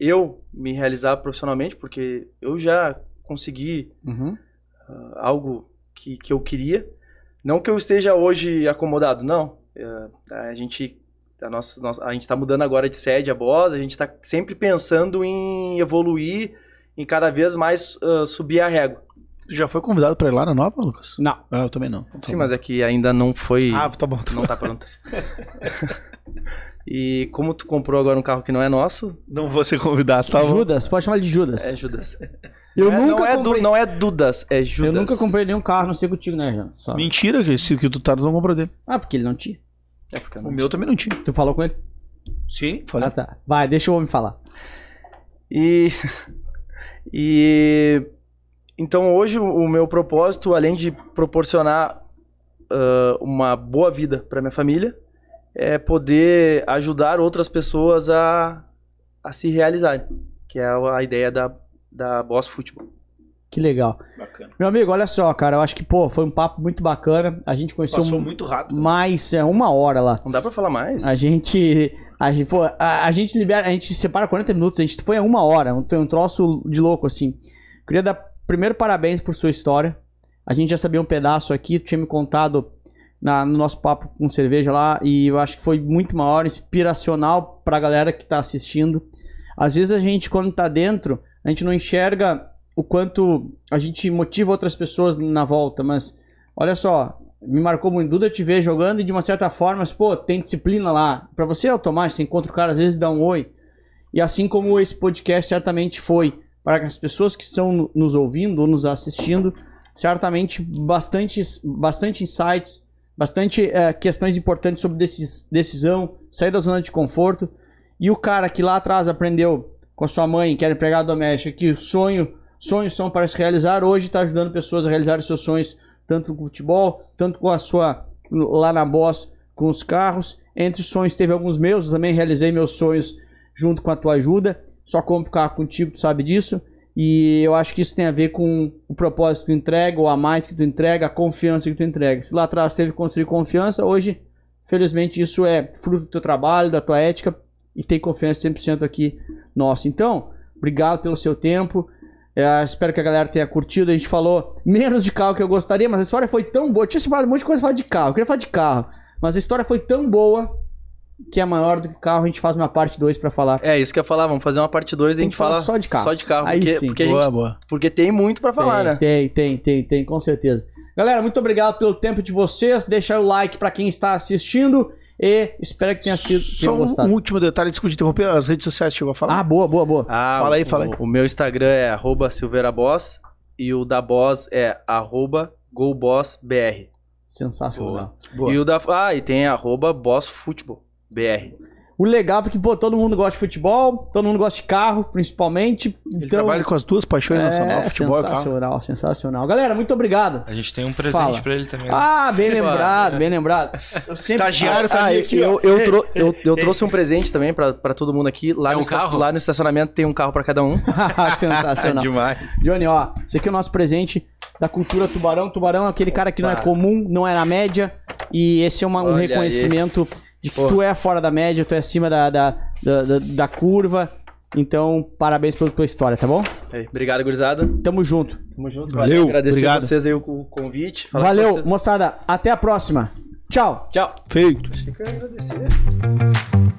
eu me realizar profissionalmente, porque eu já consegui ah, algo que, que eu queria. Não que eu esteja hoje acomodado, não. É, a gente a, nossa, nossa- a gente está mudando agora de sede a Boss, a gente está sempre pensando em evoluir, em cada vez mais ah, subir a régua. Já foi convidado pra ir lá na nova, Lucas? Não. Ah, eu também não. Tá Sim, bom. mas é que ainda não foi. Ah, tá bom. Tá não bom. tá pronto. [laughs] e como tu comprou agora um carro que não é nosso, Não vou ser convidado, tá? Judas, pode chamar ele de Judas. é Judas. eu, não, é, nunca não, é comprei, Du- não é Dudas, é Judas. eu nunca comprei nenhum carro, não sei contigo, né, Jean? Só. Mentira, que esse que tu tá não comprou dele. Ah, porque ele não tinha. É porque O não meu também não tinha. Tu falou com ele? Sim, falei. Ah, tá. Vai, deixa o homem falar. E, [laughs] e então hoje o o meu propósito, além de proporcionar ah, uma boa vida para minha família, é poder ajudar outras pessoas a, a se realizarem, que é a ideia da, da Boss Futebol. Que legal. Bacana. Meu amigo, olha só, cara, eu acho que, pô, foi um papo muito bacana. A gente conheceu Passou mu- muito rápido. mais, é, uma hora lá. Não dá para falar mais? A gente. A gente, pô, a, a gente libera, a gente separa 40 minutos, a gente foi a uma hora, um, um troço de louco, assim. Queria dar primeiro parabéns por sua história. A gente já sabia um pedaço aqui, tu tinha me contado na- no nosso papo com cerveja lá, e eu acho que foi muito maior, inspiracional pra galera que tá assistindo. Às vezes a gente, quando tá dentro, a gente não enxerga o quanto a gente motiva outras pessoas na volta, mas olha só, me marcou muito. Duda te ver jogando e de uma certa forma, mas, pô, tem disciplina lá. Pra você é automático, você encontra o cara às vezes dá um oi. E assim como esse podcast certamente foi para as pessoas que estão no- nos ouvindo ou nos assistindo, certamente bastante, bastante insights, bastante eh, questões importantes sobre decis- decisão, sair da zona de conforto. E o cara que lá atrás aprendeu com sua mãe, que era empregado doméstico, que o sonho, sonhos são para se realizar, hoje está ajudando pessoas a realizar seus sonhos, tanto com o futebol, tanto com a sua, lá na Boss, com os carros. Entre os sonhos teve alguns meus, eu também realizei meus sonhos junto com a tua ajuda. Só compro carro contigo, tu sabe disso. E eu acho que isso tem a ver com o propósito que tu entrega, ou a mais que tu entrega, a confiança que tu entrega. Se lá atrás teve que construir confiança, hoje, felizmente, isso é fruto do teu trabalho, da tua ética, e tem confiança 100% aqui nossa. Então, obrigado pelo seu tempo. É, espero que a galera tenha curtido. A gente falou menos de carro que eu gostaria, mas a história foi tão boa. Eu tinha separado um monte de coisa pra falar de carro. Eu queria falar de carro. Mas a história foi tão boa que é maior do que carro. A gente faz uma parte 2 pra falar. É isso que eu ia falar, vamos fazer uma parte 2 e a gente fala só de carro. Só de carro, Aí porque, sim. porque, a boa, gente, boa. porque tem muito pra falar, tem, né? Tem, tem, tem, tem, com certeza. Galera, muito obrigado pelo tempo de vocês. Deixa o like pra quem está assistindo. E espero que tenha sido Só um, gostado. um último detalhe, desculpa te interromper, as redes sociais chegou a falar? Ah, boa, boa, boa. Ah, Fala aí, o, fala aí. O meu Instagram é arroba silveiraboss e o da Boss é arroba gobossbr. Sensacional. Boa. E o da... Ah, e tem arroba bossfutebol, BR. O legal é porque, pô, todo mundo gosta de futebol, todo mundo gosta de carro, principalmente. Ele Então, trabalha com as duas paixões nacionais, futebol e carro. sensacional, sensacional. Galera, muito obrigado. A gente tem um presente Fala. pra ele também. Ah, bem lembrado, bem lembrado. Eu sempre Estagiário tá Ah, aqui, eu, eu, trou- eu, eu [laughs] trouxe um presente também pra, pra todo mundo aqui. Lá, É no um esta- carro? lá no estacionamento tem um carro pra cada um. [laughs] sensacional. [laughs] Demais. Johnny, ó, esse aqui é o nosso presente da cultura tubarão. Tubarão é aquele cara que não é comum, não é na média. E esse é uma- um Olha reconhecimento de que tu é fora da média, tu é acima da, da, da, da- da curva. Então, parabéns pela tua história, tá bom? Aí, obrigado, gurizada. Tamo junto. Tamo junto. Valeu, Agradecer obrigado. vocês aí o, o convite. Valeu, vocês. moçada. Até a próxima. Tchau. Tchau. Feito. Achei que eu ia agradecer.